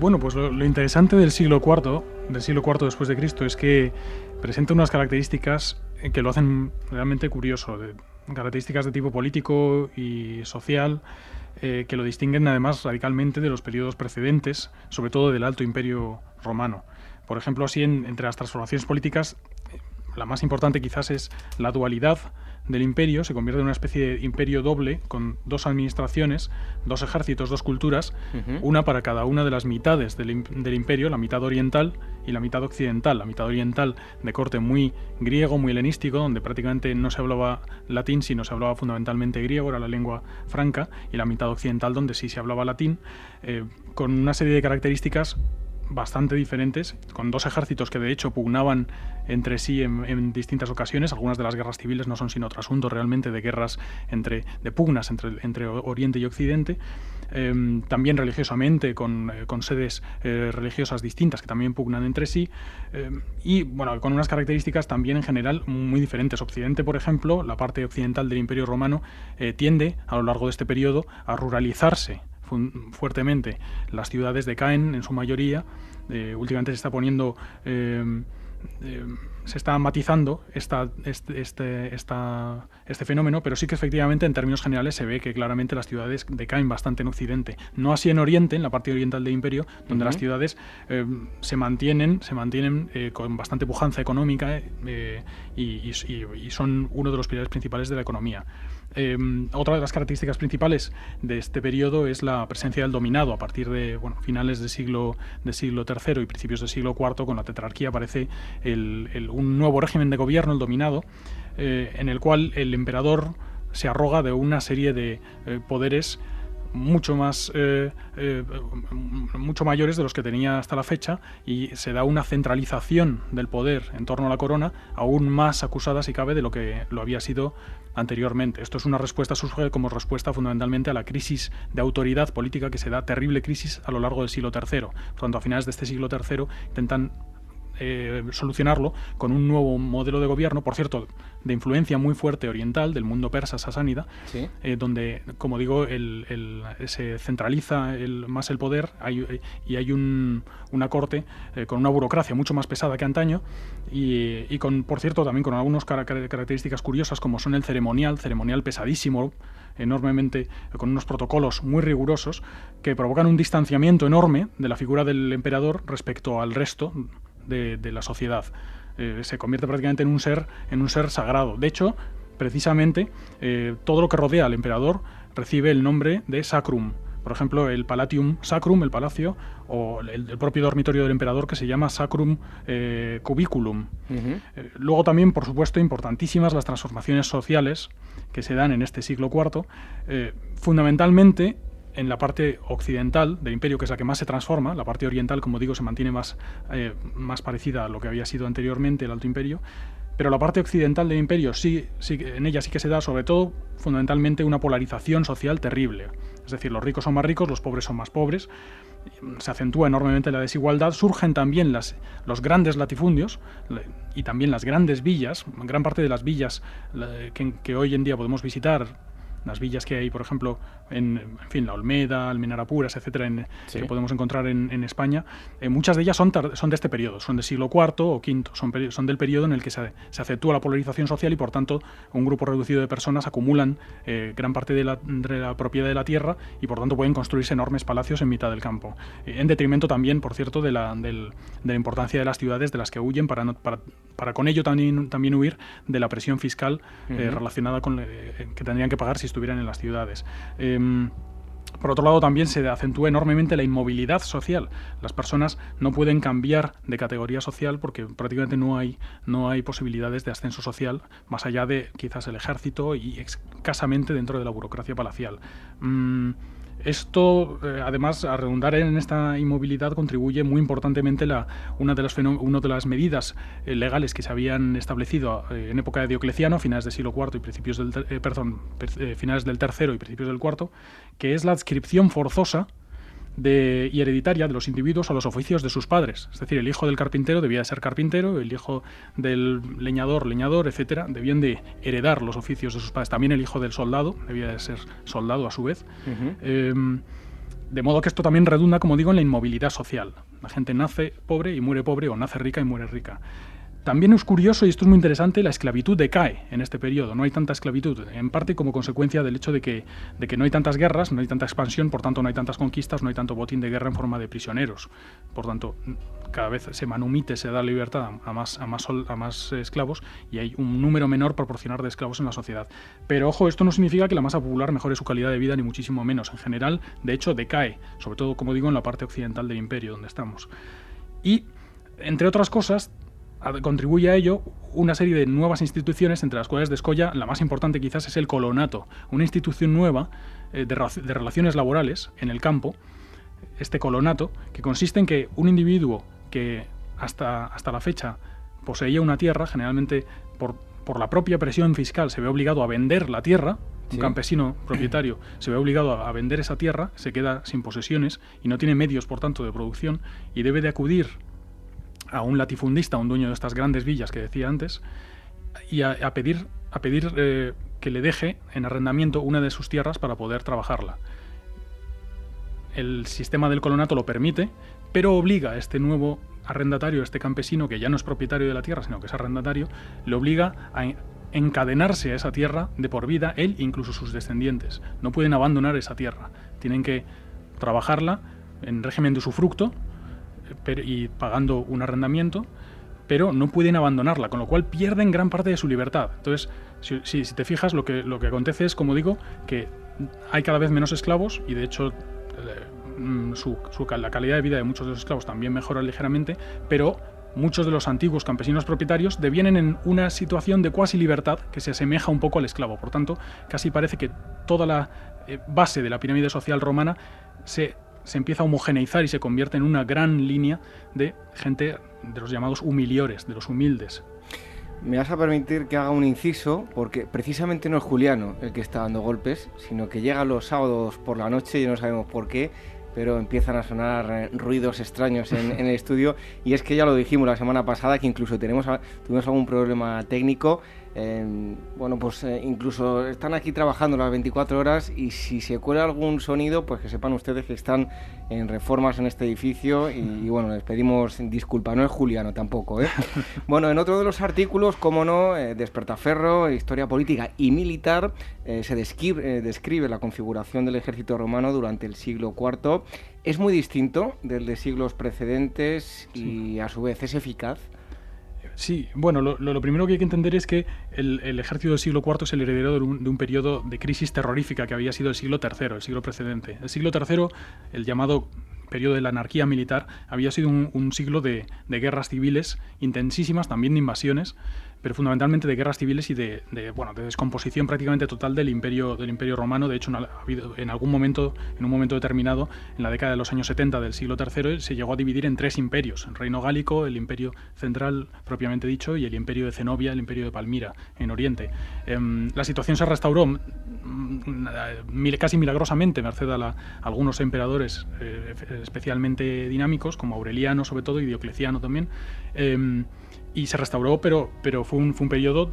Bueno, pues lo, lo, interesante del siglo IV, del siglo IV después de Cristo, es que presenta unas características que lo hacen realmente curioso, de características de tipo político y social eh, que lo distinguen además radicalmente de los periodos precedentes, sobre todo del Alto Imperio Romano. Por ejemplo, así en, entre las transformaciones políticas, la más importante quizás es la dualidad del imperio, se convierte en una especie de imperio doble con dos administraciones, dos ejércitos, dos culturas, uh -huh. una para cada una de las mitades del, del, imperio, la mitad oriental y la mitad occidental. La mitad oriental de corte muy griego, muy helenístico, donde prácticamente no se hablaba latín, sino se hablaba fundamentalmente griego, era la lengua franca, y la mitad occidental donde sí se hablaba latín, eh, con una serie de características bastante diferentes, con dos ejércitos que de hecho pugnaban entre sí en, distintas ocasiones. Algunas de las guerras civiles no son sino otro asunto realmente de guerras entre, de pugnas entre, entre Oriente y Occidente. Eh, también religiosamente, con, eh, con sedes eh, religiosas distintas que también pugnan entre sí, eh, y bueno, con unas características también en general muy diferentes. Occidente, por ejemplo, la parte occidental del Imperio Romano, eh, tiende a lo largo de este periodo a ruralizarse fuertemente. Las ciudades decaen en su mayoría. Eh, últimamente se está poniendo. Eh, eh, se está matizando esta, este, este, esta, este, fenómeno, pero sí que efectivamente en términos generales se ve que claramente las ciudades decaen bastante en Occidente. No así en Oriente, en la parte oriental del imperio, donde uh -huh. las ciudades se mantienen, se mantienen con bastante pujanza económica y, y, y, son uno de los pilares principales de la economía. Eh, otra de las características principales de este periodo es la presencia del dominado. A partir de finales del siglo, del siglo III y principios del siglo IV, con la tetrarquía aparece el, un nuevo régimen de gobierno, el dominado, eh, en el cual el emperador se arroga de una serie de eh, poderes mucho más eh, eh, mucho mayores de los que tenía hasta la fecha y se da una centralización del poder en torno a la corona aún más acusada si cabe de lo que lo había sido anteriormente. Esto es una respuesta surge como respuesta fundamentalmente a la crisis de autoridad política que se da terrible crisis a lo largo del siglo III. Por tanto, a finales de este siglo III intentan eh, solucionarlo con un nuevo modelo de gobierno, por cierto, de influencia muy fuerte oriental, del mundo persa sasánida, eh, donde, como digo, se centraliza más el poder y hay una corte eh, con una burocracia mucho más pesada que antaño y, con, por cierto, también con algunas características curiosas como son el ceremonial, ceremonial pesadísimo, enormemente, con unos protocolos muy rigurosos que provocan un distanciamiento enorme de la figura del emperador respecto al resto de, la sociedad. Eh, se convierte prácticamente en un ser, en un ser sagrado. De hecho, precisamente, eh, todo lo que rodea al emperador recibe el nombre de sacrum. Por ejemplo, el Palatium Sacrum, el palacio, o el, propio dormitorio del emperador que se llama Sacrum eh, Cubiculum. luego también, por supuesto, importantísimas las transformaciones sociales que se dan en este siglo IV. fundamentalmente, en la parte occidental del imperio, que es la que más se transforma, la parte oriental, como digo, se mantiene más, eh, más parecida a lo que había sido anteriormente el Alto Imperio, pero la parte occidental del imperio sí, sí, en ella sí que se da sobre todo fundamentalmente una polarización social terrible. Es decir, los ricos son más ricos, los pobres son más pobres, se acentúa enormemente la desigualdad, surgen también las, los grandes latifundios y también las grandes villas, gran parte de las villas que, que hoy en día podemos visitar las villas que hay, por ejemplo, en, en fin, la Olmeda, Almenarapuras, etcétera, en, que podemos encontrar en, en España, eh, muchas de ellas son, son de este periodo, son del siglo IV o V, son, son del periodo en el que se, se, aceptúa la polarización social y, por tanto, un grupo reducido de personas acumulan eh, gran parte de la, de la, propiedad de la tierra y, por tanto, pueden construirse enormes palacios en mitad del campo. Eh, en detrimento también, por cierto, de la, del, de la importancia de las ciudades de las que huyen para, para, para con ello también, también huir de la presión fiscal relacionada con que tendrían que pagar si estuvieran en las ciudades. Em, por otro lado, también se acentúa enormemente la inmovilidad social. Las personas no pueden cambiar de categoría social porque prácticamente no hay, no hay posibilidades de ascenso social más allá de quizás el ejército y escasamente dentro de la burocracia palacial. Mm, esto, eh, además, a redundar en esta inmovilidad, contribuye muy importantemente la, una, de las una de las medidas eh, legales que se habían establecido eh, en época de Diocleciano, finales del siglo IV y principios del, perdón, finales del tercero y principios del cuarto, que es la adscripción forzosa de, y hereditaria de los individuos a los oficios de sus padres. Es decir, el hijo del carpintero debía de ser carpintero, el hijo del leñador, leñador, etcétera, debían de heredar los oficios de sus padres. También el hijo del soldado debía de ser soldado a su vez. Em, de modo que esto también redunda, como digo, en la inmovilidad social. La gente nace pobre y muere pobre, o nace rica y muere rica. También es curioso, y esto es muy interesante, la esclavitud decae en este periodo. No hay tanta esclavitud, en parte como consecuencia del hecho de que, de que no hay tantas guerras, no hay tanta expansión, por tanto no hay tantas conquistas, no hay tanto botín de guerra en forma de prisioneros. Por tanto, cada vez se manumite, se da libertad a más, a más, a más esclavos y hay un número menor proporcionar de esclavos en la sociedad. Pero ojo, esto no significa que la masa popular mejore su calidad de vida, ni muchísimo menos. En general, de hecho, decae, sobre todo, como digo, en la parte occidental del imperio donde estamos. Y, entre otras cosas, contribuye a ello una serie de nuevas instituciones, entre las cuales descolla la más importante quizás es el colonato, una institución nueva eh, de, relaciones laborales en el campo, este colonato, que consiste en que un individuo que hasta, hasta la fecha poseía una tierra, generalmente por, por la propia presión fiscal se ve obligado a vender la tierra, un campesino propietario se ve obligado a, vender esa tierra, se queda sin posesiones y no tiene medios, por tanto, de producción y debe de acudir a un latifundista, un dueño de estas grandes villas que decía antes, y a, pedir, a pedir eh, que le deje en arrendamiento una de sus tierras para poder trabajarla. El sistema del colonato lo permite, pero obliga a este nuevo arrendatario, este campesino que ya no es propietario de la tierra, sino que es arrendatario, le obliga a encadenarse a esa tierra de por vida, él e incluso sus descendientes. No pueden abandonar esa tierra, tienen que trabajarla en régimen de usufructo y pagando un arrendamiento, pero no pueden abandonarla, con lo cual pierden gran parte de su libertad. Entonces, si, te fijas, lo que, lo que acontece es, como digo, que hay cada vez menos esclavos y de hecho eh, la calidad de vida de muchos de los esclavos también mejora ligeramente, pero muchos de los antiguos campesinos propietarios devienen en una situación de cuasi libertad que se asemeja un poco al esclavo. Por tanto, casi parece que toda la eh, base de la pirámide social romana se se empieza a homogeneizar y se convierte en una gran línea de gente de los llamados humiliores, de los humildes. Me vas a permitir que haga un inciso, porque precisamente no es Juliano el que está dando golpes, sino que llega los sábados por la noche y no sabemos por qué, pero empiezan a sonar eh, ruidos extraños en, el estudio. Y es que ya lo dijimos la semana pasada, que incluso tenemos, tuvimos algún problema técnico bueno, pues eh, incluso están aquí trabajando las 24 horas y si se cuela algún sonido, pues que sepan ustedes que están en reformas en este edificio y, bueno, les pedimos disculpa, no es Juliano tampoco. ¿eh? bueno, en otro de los artículos, como no, eh, Despertaferro, Historia Política y Militar, se describe, describe la configuración del ejército romano durante el siglo IV. Es muy distinto del de siglos precedentes y a su vez es eficaz. Sí, bueno, lo, primero que hay que entender es que el, ejército del siglo IV es el heredero de un, periodo de crisis terrorífica que había sido el siglo III, el siglo precedente. El siglo III, el llamado periodo de la anarquía militar, había sido un, siglo de, de, guerras civiles intensísimas, también de invasiones, pero fundamentalmente de guerras civiles y de, bueno, de descomposición prácticamente total del imperio, del imperio romano. De hecho, ha habido, en algún momento, en un momento determinado, en la década de los años 70 del siglo III, se llegó a dividir en tres imperios, el reino gálico, el imperio central propiamente dicho y el imperio de Zenobia, el imperio de Palmira en Oriente. Em, la situación se restauró mm, casi milagrosamente, merced a, algunos emperadores eh, especialmente dinámicos, como Aureliano sobre todo y Diocleciano también. Em, y se restauró, pero, pero fue, un, fue un periodo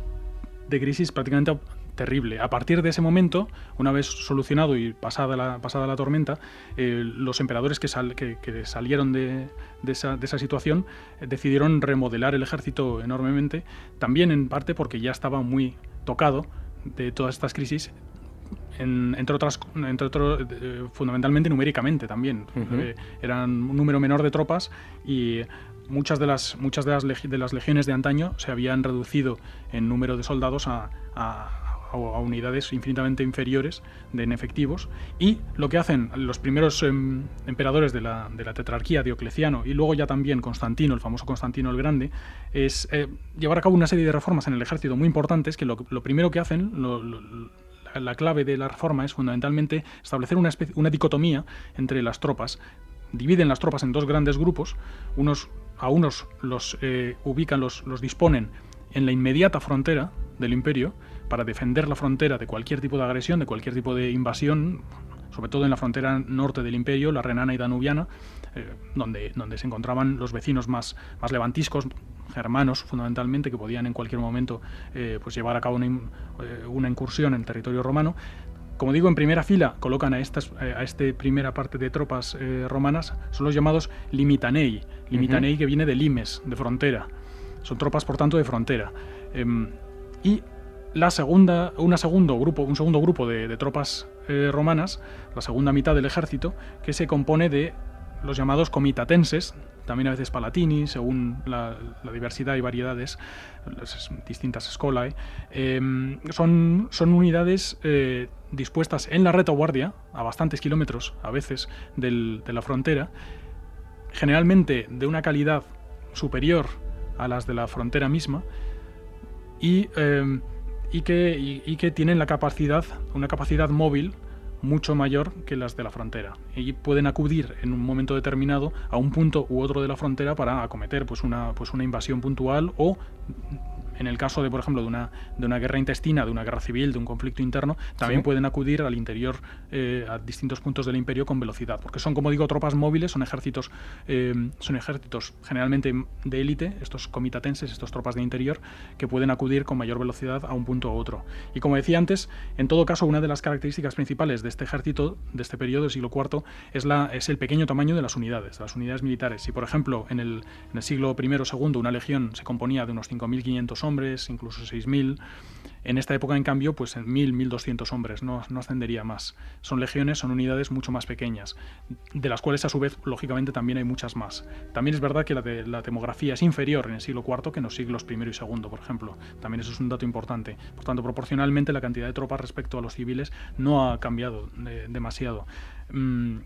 de crisis prácticamente terrible. A partir de ese momento, una vez solucionado y pasada la, pasada la tormenta, eh, los emperadores que, que, salieron de, de, esa, de, esa, situación eh, decidieron remodelar el ejército enormemente, también en parte porque ya estaba muy tocado de todas estas crisis. entre otras, entre otros, eh, fundamentalmente numéricamente también. eran un número menor de tropas y muchas de las, muchas de las, de las legiones de antaño se habían reducido en número de soldados a, a, unidades infinitamente inferiores de en efectivos. Y lo que hacen los primeros em, emperadores de la, de la, tetrarquía, Diocleciano y luego ya también Constantino, el famoso Constantino el Grande, es eh, llevar a cabo una serie de reformas en el ejército muy importantes que lo, primero que hacen, la clave de la reforma es fundamentalmente establecer una, una dicotomía entre las tropas. Dividen las tropas en dos grandes grupos, unos a unos los eh, ubican, los, los disponen en la inmediata frontera del imperio para defender la frontera de cualquier tipo de agresión, de cualquier tipo de invasión, sobre todo en la frontera norte del imperio, la renana y danubiana, eh, donde, donde se encontraban los vecinos más, más levantiscos, germanos fundamentalmente, que podían en cualquier momento eh, pues llevar a cabo una, una incursión en territorio romano. Como digo, en primera fila colocan a esta a este primera parte de tropas romanas, son los llamados limitanei, Limitanei, que viene de limes, de frontera. Son tropas, por tanto, de frontera. Em, y la segunda, una segundo grupo, un segundo grupo de, tropas eh, romanas, la segunda mitad del ejército, que se compone de los llamados comitatenses, también a veces palatini, según la, diversidad y variedades, las distintas escolae, em, son, son unidades eh, dispuestas en la retaguardia, a bastantes kilómetros a veces de la frontera, generalmente de una calidad superior a las de la frontera misma y, em, y, que, y, que, tienen la capacidad, una capacidad móvil mucho mayor que las de la frontera. Y pueden acudir en un momento determinado a un punto u otro de la frontera para acometer pues una, pues una invasión puntual o en el caso de, por ejemplo, de una, de una guerra intestina, de una guerra civil, de un conflicto interno, también pueden acudir al interior, eh, a distintos puntos del imperio con velocidad, porque son, como digo, tropas móviles, son ejércitos, eh, son ejércitos generalmente de élite, estos comitatenses, estas tropas de interior, que pueden acudir con mayor velocidad a un punto u otro. Y como decía antes, en todo caso, una de las características principales de este ejército, de este periodo del siglo IV, es, la, es el pequeño tamaño de las unidades, de las unidades militares. Si, por ejemplo, en el, en el siglo I o II una legión se componía de unos 5.500 hombres, incluso 6.000. En esta época, en cambio, pues en 1.000, 1.200 hombres, no, no ascendería más. Son legiones, son unidades mucho más pequeñas, de las cuales a su vez, lógicamente, también hay muchas más. También es verdad que la, de, la demografía es inferior en el siglo IV que en los siglos I y II, por ejemplo. También eso es un dato importante. Por tanto, proporcionalmente la cantidad de tropas respecto a los civiles no ha cambiado eh, demasiado. Mm,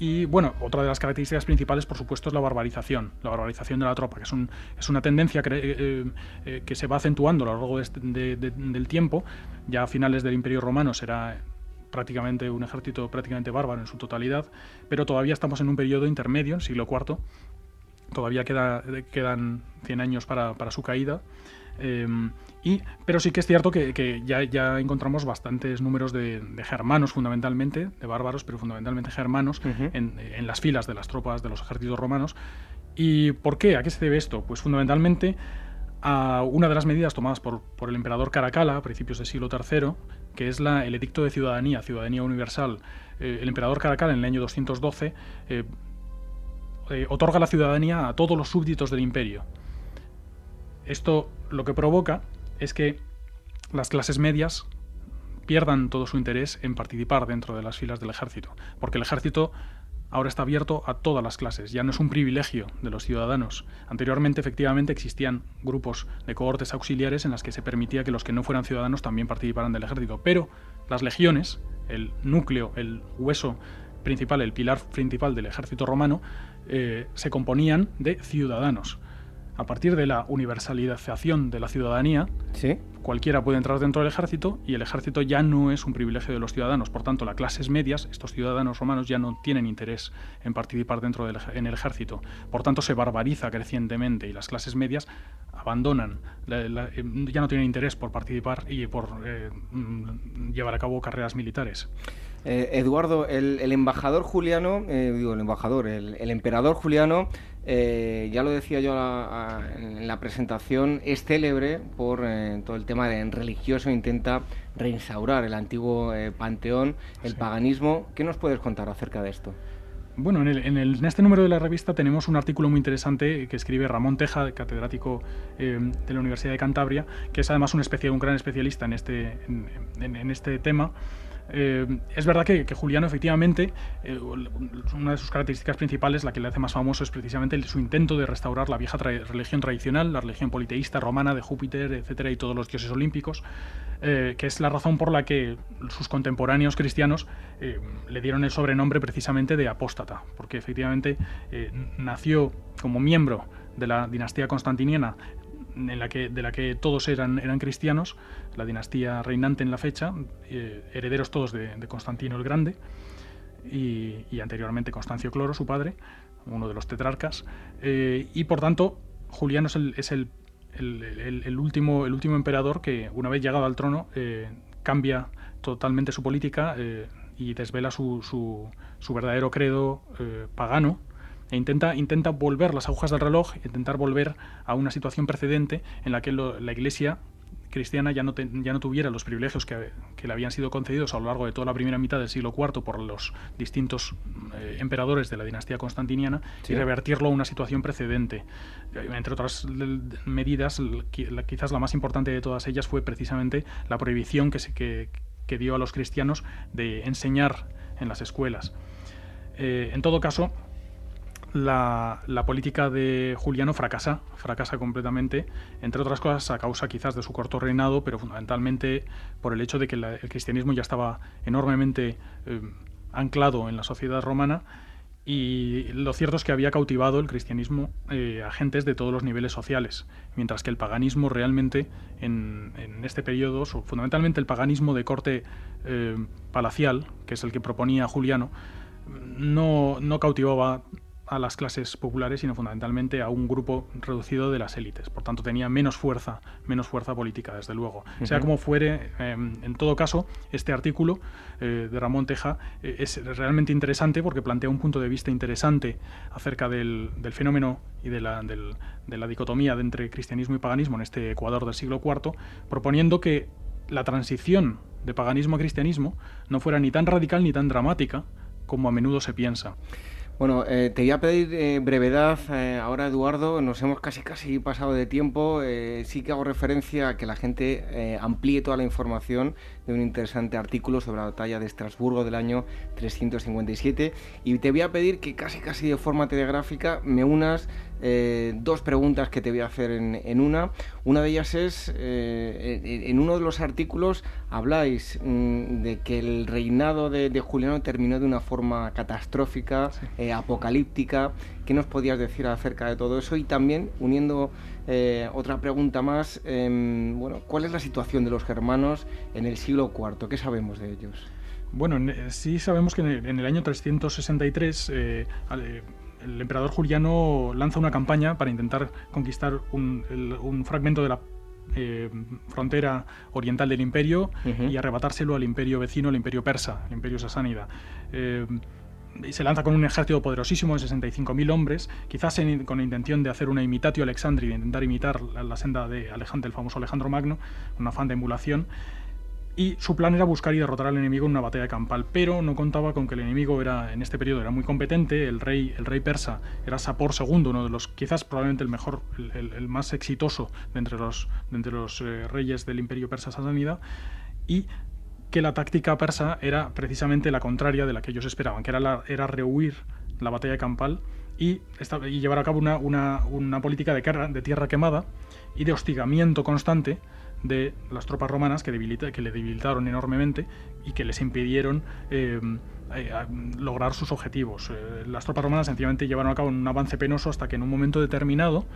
y bueno, otra de las características principales, por supuesto, es la barbarización, la barbarización de la tropa, que es, un, es una tendencia que, eh, eh, que, se va acentuando a lo largo este, del tiempo. Ya a finales del Imperio Romano será prácticamente un ejército prácticamente bárbaro en su totalidad, pero todavía estamos en un periodo intermedio, en siglo IV, todavía queda, quedan 100 años para, su caída. Em, y, pero sí que es cierto que, ya, ya, encontramos bastantes números de, germanos, fundamentalmente, de bárbaros, pero fundamentalmente germanos, en, las filas de las tropas de los ejércitos romanos. ¿Y por qué? ¿A qué se debe esto? Pues fundamentalmente a una de las medidas tomadas por, el emperador Caracalla a principios del siglo III, que es la, el Edicto de Ciudadanía, Ciudadanía Universal. Eh, el emperador Caracalla, en el año 212, eh, eh, otorga la ciudadanía a todos los súbditos del imperio. Esto lo que provoca es que las clases medias pierdan todo su interés en participar dentro de las filas del ejército, porque el ejército ahora está abierto a todas las clases, ya no es un privilegio de los ciudadanos. Anteriormente, efectivamente, existían grupos de cohortes auxiliares en las que se permitía que los que no fueran ciudadanos también participaran del ejército, pero las legiones, el núcleo, el hueso principal, el pilar principal del ejército romano, eh, se componían de ciudadanos a partir de la universalización de la ciudadanía, cualquiera puede entrar dentro del ejército y el ejército ya no es un privilegio de los ciudadanos. Por tanto, las clases medias, estos ciudadanos romanos, ya no tienen interés en participar dentro del en el ejército. Por tanto, se barbariza crecientemente y las clases medias abandonan, em, ya no tienen interés por participar y por eh, llevar a cabo carreras militares. Eh, Eduardo, el, embajador Juliano, eh, digo el embajador, el emperador Juliano eh, ya lo decía yo en la presentación, es célebre por eh, todo el tema de religioso, intenta reinstaurar el antiguo eh, panteón, el paganismo. ¿Qué nos puedes contar acerca de esto? Bueno, en, este número de la revista tenemos un artículo muy interesante que escribe Ramón Teja, catedrático de la Universidad de Cantabria, que es además un, un gran especialista en este, en este tema. Eh, es verdad que, Juliano, efectivamente, eh, una de sus características principales, la que le hace más famoso, es precisamente su intento de restaurar la vieja religión tradicional, la religión politeísta romana de Júpiter, etcétera, y todos los dioses olímpicos, eh, que es la razón por la que sus contemporáneos cristianos le dieron el sobrenombre precisamente de apóstata, porque efectivamente nació como miembro de la dinastía constantiniana en la que, de la que todos eran, eran cristianos, la dinastía reinante en la fecha, eh, herederos todos de, Constantino el Grande y, anteriormente Constancio Cloro, su padre, uno de los tetrarcas, eh, y por tanto Juliano es, el, el, último, el último emperador que una vez llegado al trono eh, cambia totalmente su política y desvela su, su, su verdadero credo pagano e intenta, intenta volver las agujas del reloj, intentar volver a una situación precedente en la que la Iglesia cristiana ya no, ya no tuviera los privilegios que, le habían sido concedidos a lo largo de toda la primera mitad del siglo IV por los distintos eh, emperadores de la dinastía constantiniana y revertirlo a una situación precedente. Entre otras medidas, quizás la más importante de todas ellas fue precisamente la prohibición que, se, que, dio a los cristianos de enseñar en las escuelas. Eh, en todo caso, la, política de Juliano fracasa, fracasa completamente, entre otras cosas a causa quizás de su corto reinado, pero fundamentalmente por el hecho de que el cristianismo ya estaba enormemente eh, anclado en la sociedad romana. Y lo cierto es que había cautivado el cristianismo eh, a gentes de todos los niveles sociales, mientras que el paganismo realmente en, este periodo, fundamentalmente el paganismo de corte eh, palacial, que es el que proponía Juliano, no, no cautivaba a las clases populares, sino fundamentalmente a un grupo reducido de las élites. Por tanto, tenía menos fuerza, menos fuerza política, desde luego. Sea como fuere, em, en todo caso, este artículo eh, de Ramón Teja eh, es realmente interesante porque plantea un punto de vista interesante acerca del, fenómeno y de la, de la dicotomía entre cristianismo y paganismo en este Ecuador del siglo IV, proponiendo que la transición de paganismo a cristianismo no fuera ni tan radical ni tan dramática como a menudo se piensa. Bueno, eh, te voy a pedir eh, brevedad eh, ahora, Eduardo. Nos hemos casi casi pasado de tiempo. sí que hago referencia a que la gente amplíe toda la información de un interesante artículo sobre la batalla de Estrasburgo del año 357. Y te voy a pedir que casi casi de forma telegráfica me unas eh, dos preguntas que te voy a hacer en, una. Una de ellas es, eh, en uno de los artículos habláis mm, de que el reinado de, Juliano terminó de una forma catastrófica, eh, apocalíptica. ¿Qué nos podías decir acerca de todo eso? Y también, uniendo otra pregunta más, em, bueno, ¿cuál es la situación de los germanos en el siglo IV? ¿Qué sabemos de ellos? Bueno, sí sabemos que en el, año 363 el emperador Juliano lanza una campaña para intentar conquistar un, fragmento de la eh, frontera oriental del imperio y arrebatárselo al imperio vecino, el imperio persa, el imperio sasánida. Eh, se lanza con un ejército poderosísimo de 65.000 hombres, quizás con la intención de hacer una imitatio Alexandri, de intentar imitar la, senda de Alejandro, el famoso Alejandro Magno, un afán de emulación y su plan era buscar y derrotar al enemigo en una batalla campal, pero no contaba con que el enemigo era en este periodo era muy competente, el rey, el rey persa era Sapor II, uno de los quizás probablemente el mejor, el, más exitoso de entre los, entre los eh, reyes del imperio persa sasánida, y que la táctica persa era precisamente la contraria de la que ellos esperaban, que era, era rehuir la batalla campal y, y llevar a cabo una, una, una política de, de tierra quemada y de hostigamiento constante de las tropas romanas que, que le debilitaron enormemente y que les impidieron eh, eh, lograr sus objetivos. Eh, las tropas romanas sencillamente llevaron a cabo un avance penoso hasta que en un momento determinado,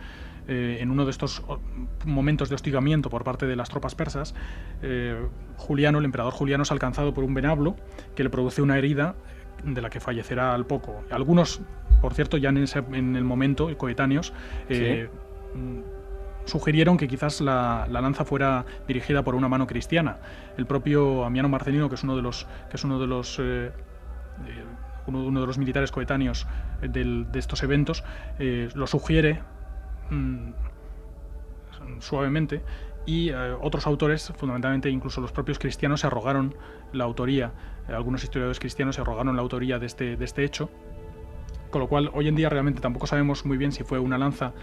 en uno de estos momentos de hostigamiento por parte de las tropas persas, Juliano, el emperador Juliano, es alcanzado por un venablo que le produce una herida de la que fallecerá al poco. Algunos, por cierto, ya en, en el momento, coetáneos, sugirieron que quizás la, lanza fuera dirigida por una mano cristiana. El propio Amiano Marcelino, que es uno de los, que es uno de los eh, eh, uno, de los militares coetáneos de estos eventos, eh, lo sugiere mm, suavemente y otros autores, fundamentalmente incluso los propios cristianos, se arrogaron la autoría, algunos historiadores cristianos se arrogaron la autoría de este, de este hecho, con lo cual hoy en día realmente tampoco sabemos muy bien si fue una lanza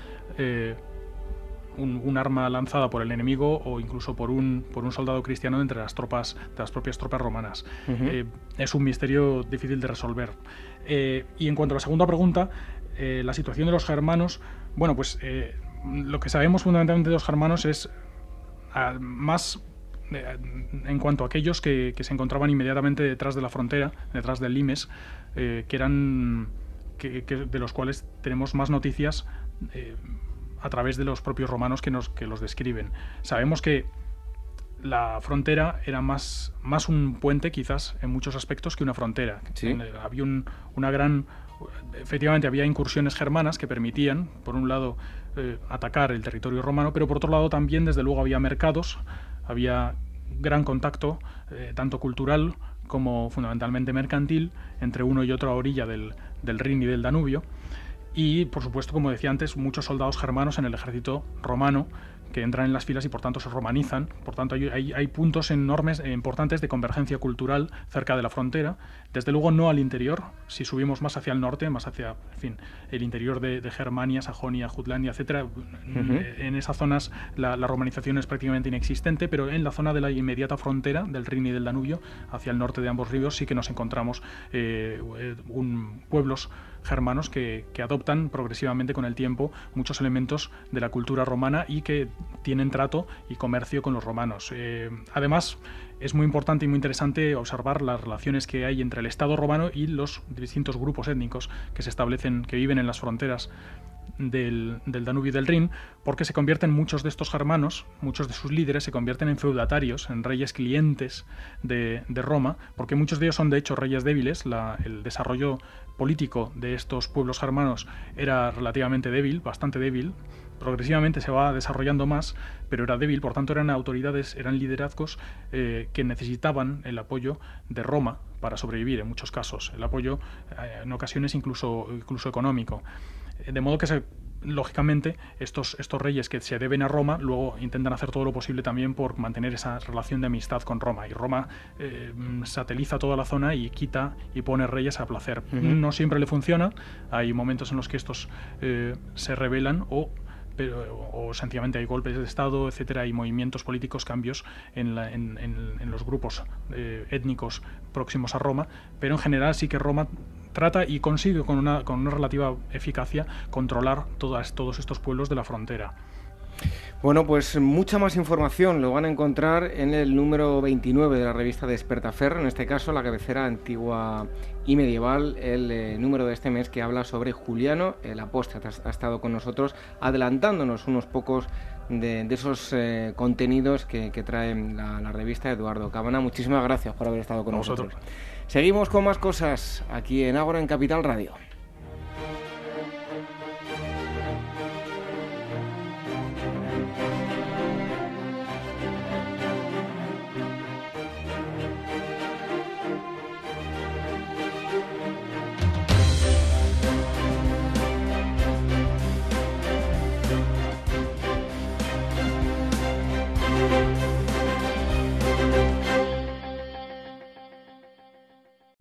un, arma lanzada por el enemigo o incluso por un, por un soldado cristiano entre las tropas, de las propias tropas romanas. Eh, es un misterio difícil de resolver. Eh, y en cuanto a la segunda pregunta, eh, la situación de los germanos, bueno, pues lo que sabemos fundamentalmente de los germanos es más en cuanto a aquellos que, se encontraban inmediatamente detrás de la frontera, detrás del Limes, que eran de los cuales tenemos más noticias a través de los propios romanos que, nos, que los describen. Sabemos que la frontera era más, más un puente, quizás, en muchos aspectos, que una frontera. Había una gran. Efectivamente, había incursiones germanas que permitían, por un lado, eh, atacar el territorio romano, pero por otro lado también, desde luego, había mercados, había gran contacto, eh, tanto cultural como fundamentalmente mercantil, entre uno y otra orilla del, del Rin y del Danubio y, por supuesto, como decía antes, muchos soldados germanos en el ejército romano que entran en las filas y por tanto se romanizan. Por tanto, hay, hay, puntos enormes e importantes de convergencia cultural cerca de la frontera. Desde luego no al interior. Si subimos más hacia el norte, más hacia en fin, el interior de, Germania, Sajonia, Jutlandia, etcétera, en esas zonas la, romanización es prácticamente inexistente, pero en la zona de la inmediata frontera del Rin y del Danubio, hacia el norte de ambos ríos, sí que nos encontramos eh, un, pueblos germanos que, adoptan progresivamente con el tiempo muchos elementos de la cultura romana y que tienen trato y comercio con los romanos. Eh, además, es muy importante y muy interesante observar las relaciones que hay entre el Estado romano y los distintos grupos étnicos que se establecen, que viven en las fronteras del, Danubio y del Rin, porque se convierten muchos de estos germanos, muchos de sus líderes, se convierten en feudatarios, en reyes clientes de, Roma, porque muchos de ellos son de hecho reyes débiles, el desarrollo político de estos pueblos germanos era relativamente débil, bastante débil, progresivamente se va desarrollando más, pero era débil, por tanto eran autoridades, eran liderazgos eh, que necesitaban el apoyo de Roma para sobrevivir en muchos casos, el apoyo eh, en ocasiones incluso, incluso económico. De modo que se lógicamente, estos, estos reyes que se deben a Roma luego intentan hacer todo lo posible también por mantener esa relación de amistad con Roma. Y Roma eh, sateliza toda la zona y quita y pone reyes a placer. No siempre le funciona, hay momentos en los que estos se rebelan o pero, o sencillamente hay golpes de Estado, etcétera, hay movimientos políticos, cambios en, los grupos eh, étnicos próximos a Roma, pero en general sí que Roma trata y consigue con una, con una relativa eficacia controlar todas, todos estos pueblos de la frontera. Bueno, pues mucha más información lo van a encontrar en el número 29 de la revista Despertafer, en este caso la cabecera antigua y medieval, el eh, número de este mes que habla sobre Juliano, el apóstata. Ha estado con nosotros adelantándonos unos pocos de, esos eh, contenidos que, trae la, la, revista Eduardo Cabana. Muchísimas gracias por haber estado con nosotros. Seguimos con más cosas aquí en Ágora en Capital Radio.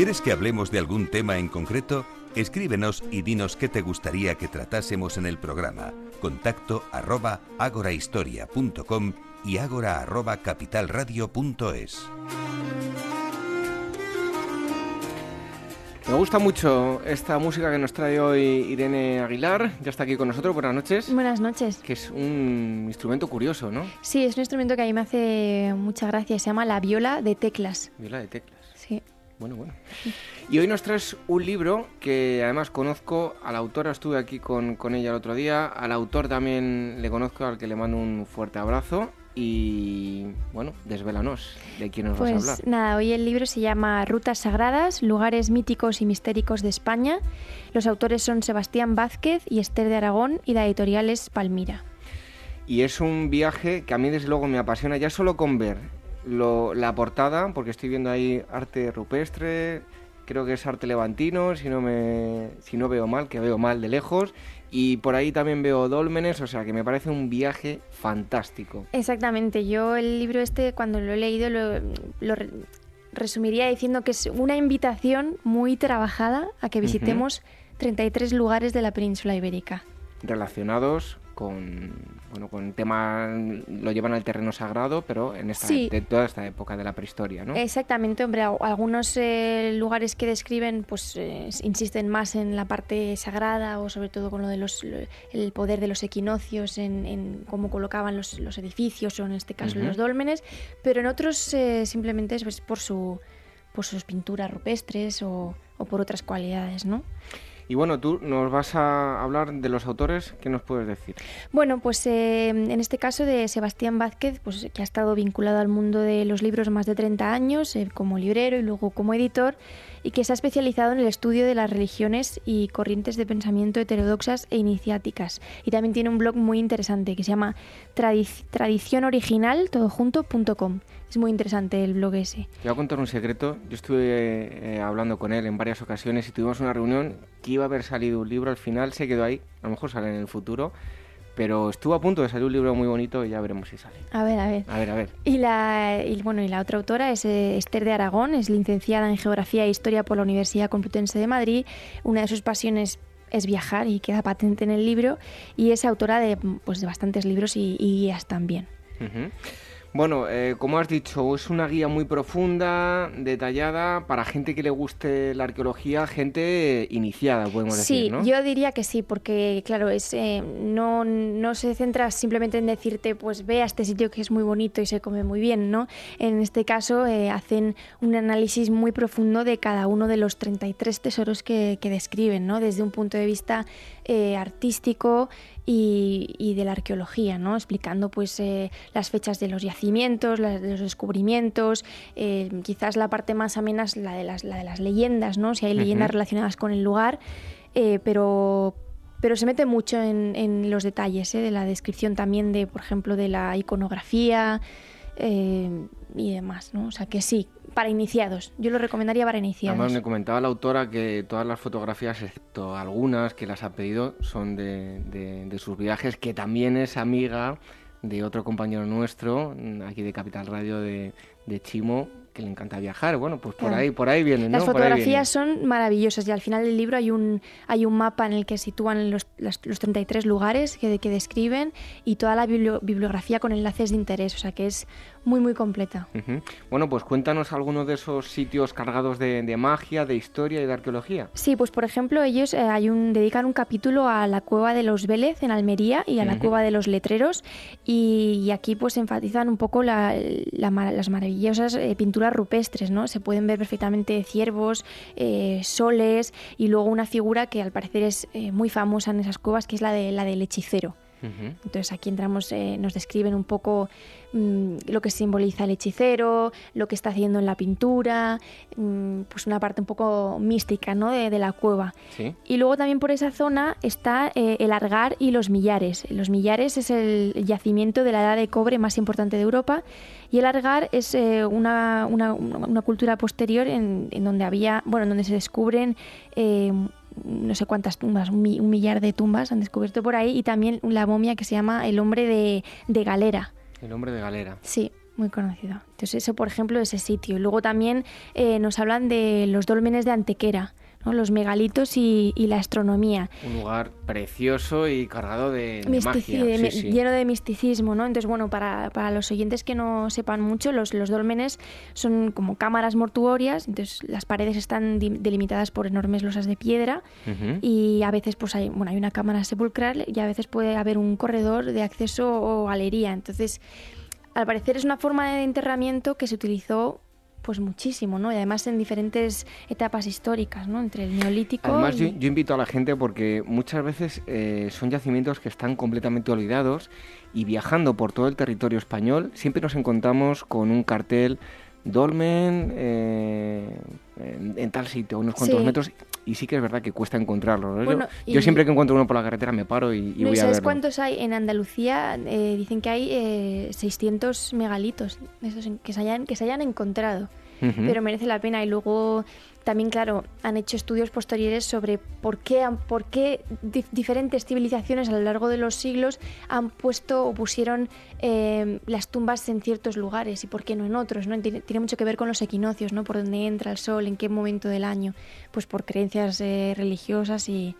¿Quieres que hablemos de algún tema en concreto? Escríbenos y dinos qué te gustaría que tratásemos en el programa. Contacto arroba agorahistoria.com y agora arroba capitalradio.es. Me gusta mucho esta música que nos trae hoy Irene Aguilar. Ya está aquí con nosotros. Buenas noches. Buenas noches. Que es un instrumento curioso, ¿no? Sí, es un instrumento que a mí me hace mucha gracia. Se llama la viola de teclas. Viola de teclas. Bueno, bueno. Y hoy nos traes un libro que además conozco a la autora, estuve aquí con, con, ella el otro día, al autor también le conozco, al que le mando un fuerte abrazo. Y bueno, desvélanos de quién nos pues, vas a hablar. Nada, hoy el libro se llama Rutas Sagradas, Lugares Míticos y Mistéricos de España. Los autores son Sebastián Vázquez y Esther de Aragón y la editorial es Palmira. Y es un viaje que a mí desde luego me apasiona ya solo con ver lo, la portada, porque estoy viendo ahí arte rupestre, creo que es arte levantino, si no, me, si no veo mal, que veo mal de lejos, y por ahí también veo dólmenes, o sea que me parece un viaje fantástico. Exactamente, yo el libro este cuando lo he leído lo, lo resumiría diciendo que es una invitación muy trabajada a que visitemos uh -huh. 33 lugares de la península ibérica. Relacionados con bueno con temas lo llevan al terreno sagrado pero en esta sí. de toda esta época de la prehistoria no exactamente hombre algunos eh, lugares que describen pues eh, insisten más en la parte sagrada o sobre todo con lo de los lo, el poder de los equinoccios en, en cómo colocaban los, los, edificios o en este caso uh -huh. los dólmenes pero en otros eh, simplemente es pues, por su por sus pinturas rupestres o, o por otras cualidades no y bueno, tú nos vas a hablar de los autores, ¿qué nos puedes decir? Bueno, pues eh, en este caso de Sebastián Vázquez, pues que ha estado vinculado al mundo de los libros más de 30 años, eh, como librero y luego como editor, y que se ha especializado en el estudio de las religiones y corrientes de pensamiento heterodoxas e iniciáticas. Y también tiene un blog muy interesante que se llama Tradic tradicionoriginal.com. Es muy interesante el blog ese. Te voy a contar un secreto. Yo estuve eh, hablando con él en varias ocasiones y tuvimos una reunión que iba a haber salido un libro. Al final se quedó ahí. A lo mejor sale en el futuro. Pero estuvo a punto de salir un libro muy bonito y ya veremos si sale. A ver, a ver. A ver, a ver. Y la, y, bueno, y la otra autora es eh, Esther de Aragón, es licenciada en Geografía e Historia por la Universidad Complutense de Madrid. Una de sus pasiones es viajar y queda patente en el libro y es autora de, pues, de bastantes libros y, y guías también. Uh -huh. Bueno, eh, como has dicho, es una guía muy profunda, detallada, para gente que le guste la arqueología, gente iniciada, podemos sí, decir, ¿no? yo diría que sí, porque claro, es eh, no, no se centra simplemente en decirte, pues ve a este sitio que es muy bonito y se come muy bien, ¿no? En este caso eh, hacen un análisis muy profundo de cada uno de los 33 tesoros que, que describen, ¿no? Desde un punto de vista eh, artístico y, y, de la arqueología, ¿no? explicando pues eh, las fechas de los yacimientos, las, de los descubrimientos, eh, quizás la parte más amena es la de las, la de las leyendas, ¿no? si hay leyendas uh -huh. relacionadas con el lugar, eh, pero, pero se mete mucho en, en los detalles de la descripción también de, por ejemplo, de la iconografía y demás, ¿no? o sea que sí, para iniciados. Yo lo recomendaría para iniciados. Además me comentaba la autora que todas las fotografías, excepto algunas que las ha pedido, son de, de, sus viajes, que también es amiga de otro compañero nuestro, aquí de Capital Radio, de, de Chimo, que le encanta viajar. Bueno, pues por ahí, por ahí vienen. Las fotografías son maravillosas y al final del libro hay un hay un mapa en el que sitúan los, las- los 33 lugares que, que describen y toda la bibli- bibliografía con enlaces de interés, o sea que es muy muy completa. Bueno, pues cuéntanos alguno de esos sitios cargados de, de magia, de historia y de arqueología. Sí, pues por ejemplo ellos eh, hay un, dedican un capítulo a la cueva de los Vélez en Almería y a la cueva de los Letreros y, y aquí pues enfatizan un poco la- la las maravillosas eh, pinturas rupestres, ¿no? Se pueden ver perfectamente ciervos, eh, soles y luego una figura que al parecer es muy famosa en esas cuevas que es la de la del hechicero. Entonces aquí entramos, eh, nos describen un poco mm, lo que simboliza el hechicero, lo que está haciendo en la pintura, mm, pues una parte un poco mística ¿no? de, de la cueva. Sí. Y luego también por esa zona está eh, el Argar y los Millares. Los Millares es el yacimiento de la edad de cobre más importante de Europa y el Argar es eh, una, una- una cultura posterior en, en donde había, bueno, en donde se descubren eh, no sé cuántas tumbas, un, mi- un millar de tumbas han descubierto por ahí y también la momia que se llama el hombre de, de Galera. El hombre de galera. Sí, muy conocido. Entonces eso, por ejemplo, ese sitio. Luego también eh, nos hablan de los dólmenes de Antequera, ¿no? los megalitos y, y la astronomía. Un lugar precioso y cargado de, Mistici- magia. Sí, mi- sí. Lleno de misticismo, ¿no? Entonces, bueno, para, para los oyentes que no sepan mucho, los, los dólmenes son como cámaras mortuorias, entonces las paredes están delimitadas por enormes losas de piedra y a veces pues hay, bueno, hay una cámara sepulcral y a veces puede haber un corredor de acceso o galería. Entonces, al parecer es una forma de enterramiento que se utilizó pues muchísimo, ¿no? Y además en diferentes etapas históricas, ¿no? Entre el neolítico Además, y... yo, yo invito a la gente porque muchas veces eh, son yacimientos que están completamente olvidados y viajando por todo el territorio español siempre nos encontramos con un cartel Dolmen eh, en, en tal sitio, unos cuantos Sí. metros, y sí que es verdad que cuesta encontrarlo. ¿no? Yo- Bueno, yo, y- siempre que encuentro uno por la carretera me paro y, y No, voy ¿y a sabes verlo. cuántos hay? En Andalucía eh, dicen que hay eh, 600 megalitos esos que, se hayan, que se hayan encontrado. Pero merece la pena. Y luego también, claro, han hecho estudios posteriores sobre por qué, por qué dif- diferentes civilizaciones a lo largo de los siglos han puesto o pusieron eh, las tumbas en ciertos lugares y por qué no en otros. ¿no? Tiene, tiene mucho que ver con los equinoccios, ¿no? por dónde entra el sol, en qué momento del año. Pues por creencias eh, religiosas y...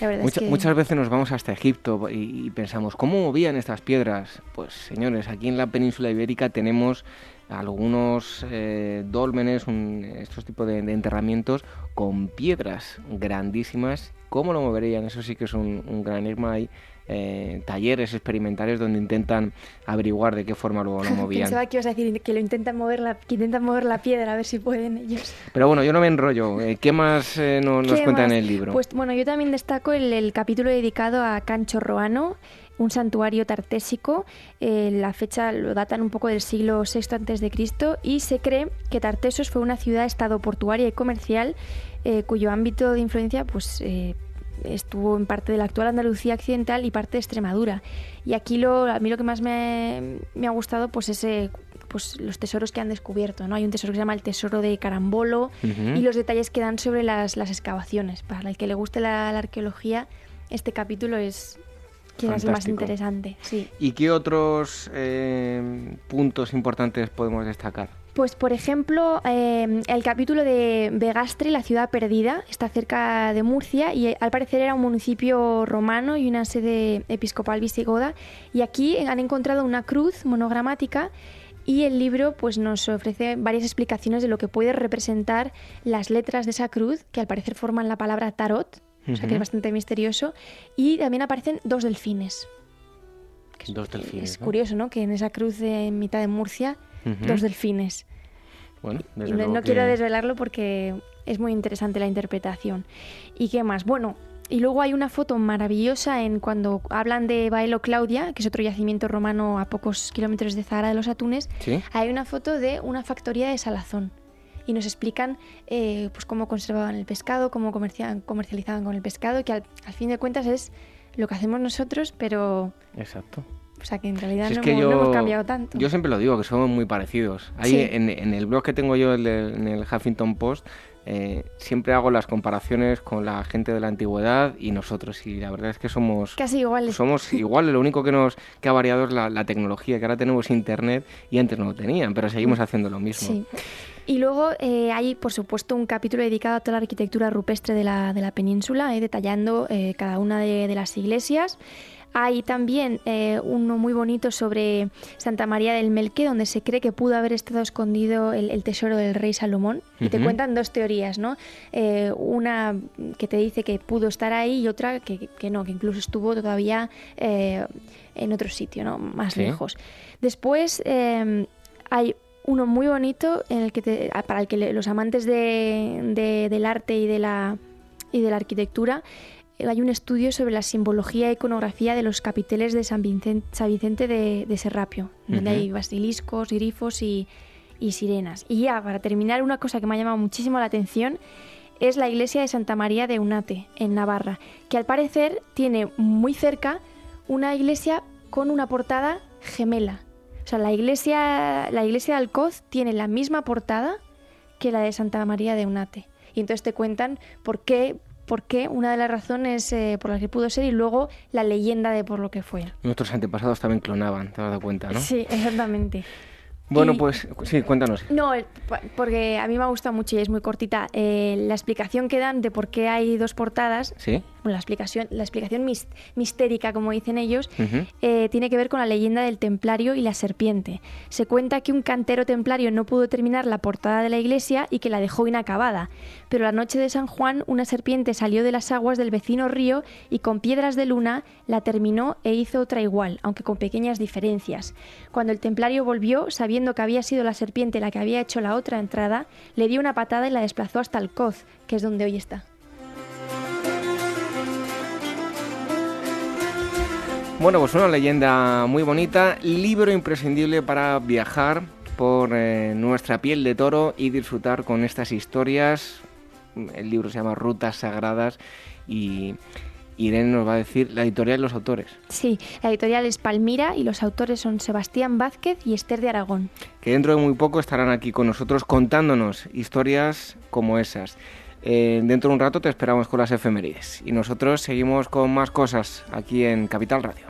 La verdad Mucha- es que... Muchas veces nos vamos hasta Egipto y, y pensamos, ¿cómo movían estas piedras? Pues señores, aquí en la península ibérica tenemos algunos eh, dólmenes, un- estos tipos de enterramientos con piedras grandísimas. ¿Cómo lo moverían? Eso sí que es un, un gran enigma. Hay eh, talleres experimentales donde intentan averiguar de qué forma lo, lo movían. Pensaba que ibas a decir que lo intentan mover la, que intentan mover la piedra a ver si pueden ellos. Pero bueno, yo no me enrollo. Eh, ¿Qué más eh, no- nos ¿Qué cuenta en más? el libro? Pues bueno, yo también destaco el, el capítulo dedicado a Cancho Roano, un santuario tartésico. Eh, la fecha lo datan un poco del siglo VI Cristo y se cree que Tartesos fue una ciudad-estado portuaria y comercial eh, cuyo ámbito de influencia pues eh, estuvo en parte de la actual Andalucía occidental y parte de Extremadura. Y aquí lo, a mí lo que más me, me ha gustado pues ese pues los tesoros que han descubierto, ¿no? Hay un tesoro que se llama el tesoro de Carambolo Ujú. y los detalles que dan sobre las, las excavaciones. Para el que le guste la, la arqueología, este capítulo es quizás el más interesante. Sí. ¿Y qué otros eh, puntos importantes podemos destacar? Pues, por ejemplo, eh, el capítulo de Vegastre, la ciudad perdida, está cerca de Murcia y eh, al parecer era un municipio romano y una sede episcopal visigoda. Y aquí han encontrado una cruz monogramática y el libro pues, nos ofrece varias explicaciones de lo que puede representar las letras de esa cruz, que al parecer forman la palabra tarot, o sea que es bastante misterioso. Y también aparecen dos delfines. Dos delfines. Es ¿no? curioso, ¿no? Que en esa cruz de- en mitad de Murcia, Ujú. dos delfines. Bueno, desde no, luego no que- quiero desvelarlo porque es muy interesante la interpretación. ¿Y qué más? Bueno, y luego hay una foto maravillosa en cuando hablan de Baelo Claudia, que es otro yacimiento romano a pocos kilómetros de Zahara de los Atunes. Sí. Hay una foto de una factoría de salazón. Y nos explican eh, pues cómo conservaban el pescado, cómo comerciaban- comercializaban con el pescado, que al, al fin de cuentas es lo que hacemos nosotros, pero Exacto. O sea que en realidad Si no, es que hemos, yo, no hemos cambiado tanto. yo siempre lo digo, que somos muy parecidos. Ahí Sí. en, en el blog que tengo yo, el en el Huffington Post, eh, siempre hago las comparaciones con la gente de la antigüedad y nosotros. Y la verdad es que somos... Casi iguales. Somos iguales, lo único que nos que ha variado es la, la tecnología, que ahora tenemos internet y antes no lo tenían, pero seguimos haciendo lo mismo. Sí. Y luego eh, hay, por supuesto, un capítulo dedicado a toda la arquitectura rupestre de la, de la península, eh, detallando eh, cada una de, de, las iglesias. Hay también eh, uno muy bonito sobre Santa María del Melque, donde se cree que pudo haber estado escondido el, el tesoro del rey Salomón. Y te cuentan dos teorías, ¿no? Eh, una que te dice que pudo estar ahí y otra que, que no, que incluso estuvo todavía eh, en otro sitio, ¿no? Más Sí. lejos. Después hay uno muy bonito en el que te- para el que los amantes de- de- del arte y de la y de la arquitectura hay un estudio sobre la simbología e iconografía de los capiteles de San Vicente, San Vicente de, de Serrapio, donde hay basiliscos, grifos y, y sirenas. Y ya, para terminar, una cosa que me ha llamado muchísimo la atención es la iglesia de Santa María de Unate, en Navarra, que al parecer tiene muy cerca una iglesia con una portada gemela. O sea, la iglesia, la iglesia de Alcoz tiene la misma portada que la de Santa María de Unate. Y entonces te cuentan por qué, por qué una de las razones eh, por las que pudo ser y luego la leyenda de por lo que fue. Nuestros antepasados también clonaban, te has dado cuenta, ¿no? Sí, exactamente. Bueno, Y- pues sí, cuéntanos. No, porque a mí me ha gustado mucho y es muy cortita. eh, la explicación que dan de por qué hay dos portadas, ¿Sí? Bueno, la explicación, la explicación mis- mistérica, como dicen ellos, eh, tiene que ver con la leyenda del templario y la serpiente. Se cuenta que un cantero templario no pudo terminar la portada de la iglesia y que la dejó inacabada, pero la noche de San Juan una serpiente salió de las aguas del vecino río y con piedras de luna la terminó e hizo otra igual, aunque con pequeñas diferencias. Cuando el templario volvió, sabiendo que había sido la serpiente la que había hecho la otra entrada, le dio una patada y la desplazó hasta el Coz, que es donde hoy está. Bueno, pues una leyenda muy bonita, libro imprescindible para viajar por eh, nuestra piel de toro y disfrutar con estas historias. El libro se llama Rutas Sagradas y Irene nos va a decir la editorial y los autores. Sí, la editorial es Palmira y los autores son Sebastián Vázquez y Esther de Aragón. que dentro de muy poco estarán aquí con nosotros contándonos historias como esas. Eh, dentro de un rato te esperamos con las efemérides y nosotros seguimos con más cosas aquí en Capital Radio.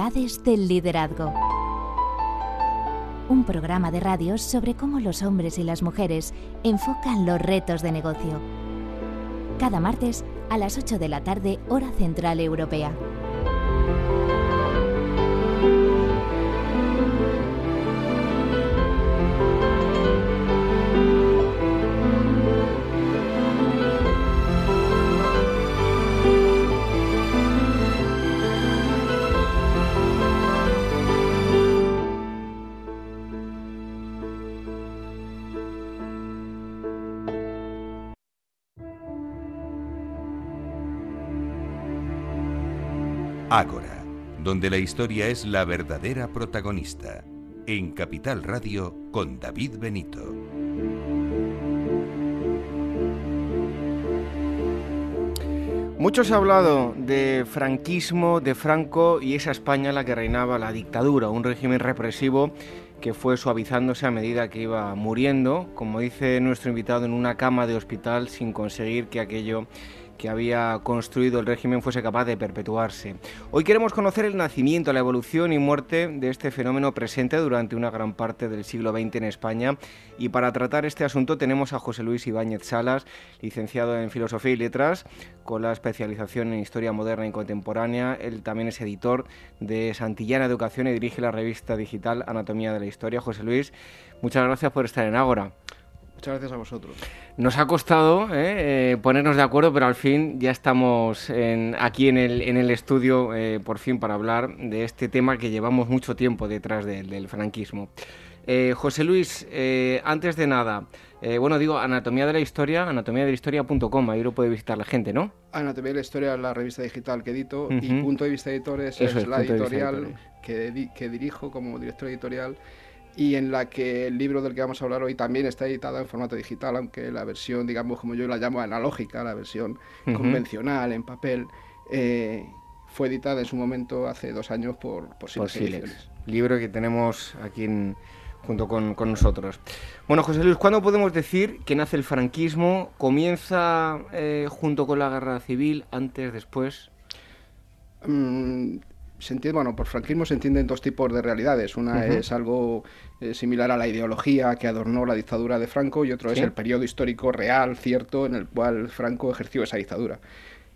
Del Liderazgo. Un programa de radio sobre cómo los hombres y las mujeres enfocan los retos de negocio. Cada martes a las 8 de la tarde, hora central europea. Donde la historia es la verdadera protagonista. En Capital Radio con David Benito. Mucho se ha hablado de franquismo, de Franco y esa España en la que reinaba la dictadura, un régimen represivo que fue suavizándose a medida que iba muriendo, como dice nuestro invitado, en una cama de hospital sin conseguir que aquello que había construido el régimen fuese capaz de perpetuarse. Hoy queremos conocer el nacimiento, la evolución y muerte de este fenómeno presente durante una gran parte del siglo XX en España y para tratar este asunto tenemos a José Luis Ibáñez Salas, licenciado en Filosofía y Letras, con la especialización en Historia Moderna y Contemporánea. Él también es editor de Santillana Educación y dirige la revista digital Anatomía de la Historia. José Luis, muchas gracias por estar en Ágora. Muchas gracias a vosotros. Nos ha costado ¿eh? Eh, ponernos de acuerdo, pero al fin ya estamos en- aquí en el, en el estudio, eh, por fin, para hablar de este tema que llevamos mucho tiempo detrás del- del franquismo. Eh, José Luis, eh, antes de nada, bueno, digo, Anatomía de la Historia, anatomiadelhistoria.com, ahí lo puede visitar la gente, ¿no? Anatomía de la Historia es la revista digital que edito y Ujú. Punto de Vista Editores es, es, la de editorial que, que dirijo como director editorial y en la que el libro del que vamos a hablar hoy también está editado en formato digital, aunque la versión, digamos, como yo la llamo analógica, la versión convencional en papel, eh, fue editada en su momento hace dos años por, por Silex, Libro que tenemos aquí junto con, nosotros. Bueno, José Luis, ¿cuándo podemos decir que nace el franquismo? ¿Comienza eh, junto con la guerra civil, antes, después? Mm, se entiende, bueno, por franquismo se entienden dos tipos de realidades. Una es algo eh, similar a la ideología que adornó la dictadura de Franco y otro es el periodo histórico real, cierto, en el cual Franco ejerció esa dictadura.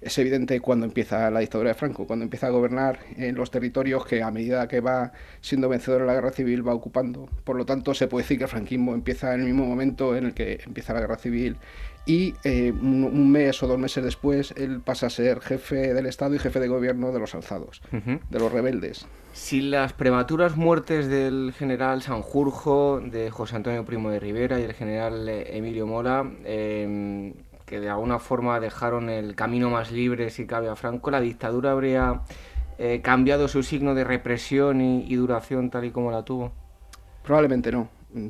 Es evidente cuando empieza la dictadura de Franco, cuando empieza a gobernar en los territorios que a medida que va siendo vencedor en la guerra civil va ocupando. Por lo tanto, se puede decir que el franquismo empieza en el mismo momento en el que empieza la guerra civil y eh, un, mes o dos meses después él pasa a ser jefe del Estado y jefe de gobierno de los alzados, de los rebeldes. Si las prematuras muertes del general Sanjurjo, de José Antonio Primo de Rivera y el general eh, Emilio Mola, em, que de alguna forma dejaron el camino más libre si cabe a Franco, la dictadura habría eh, cambiado su signo de represión y duración tal y como la tuvo? Probablemente no,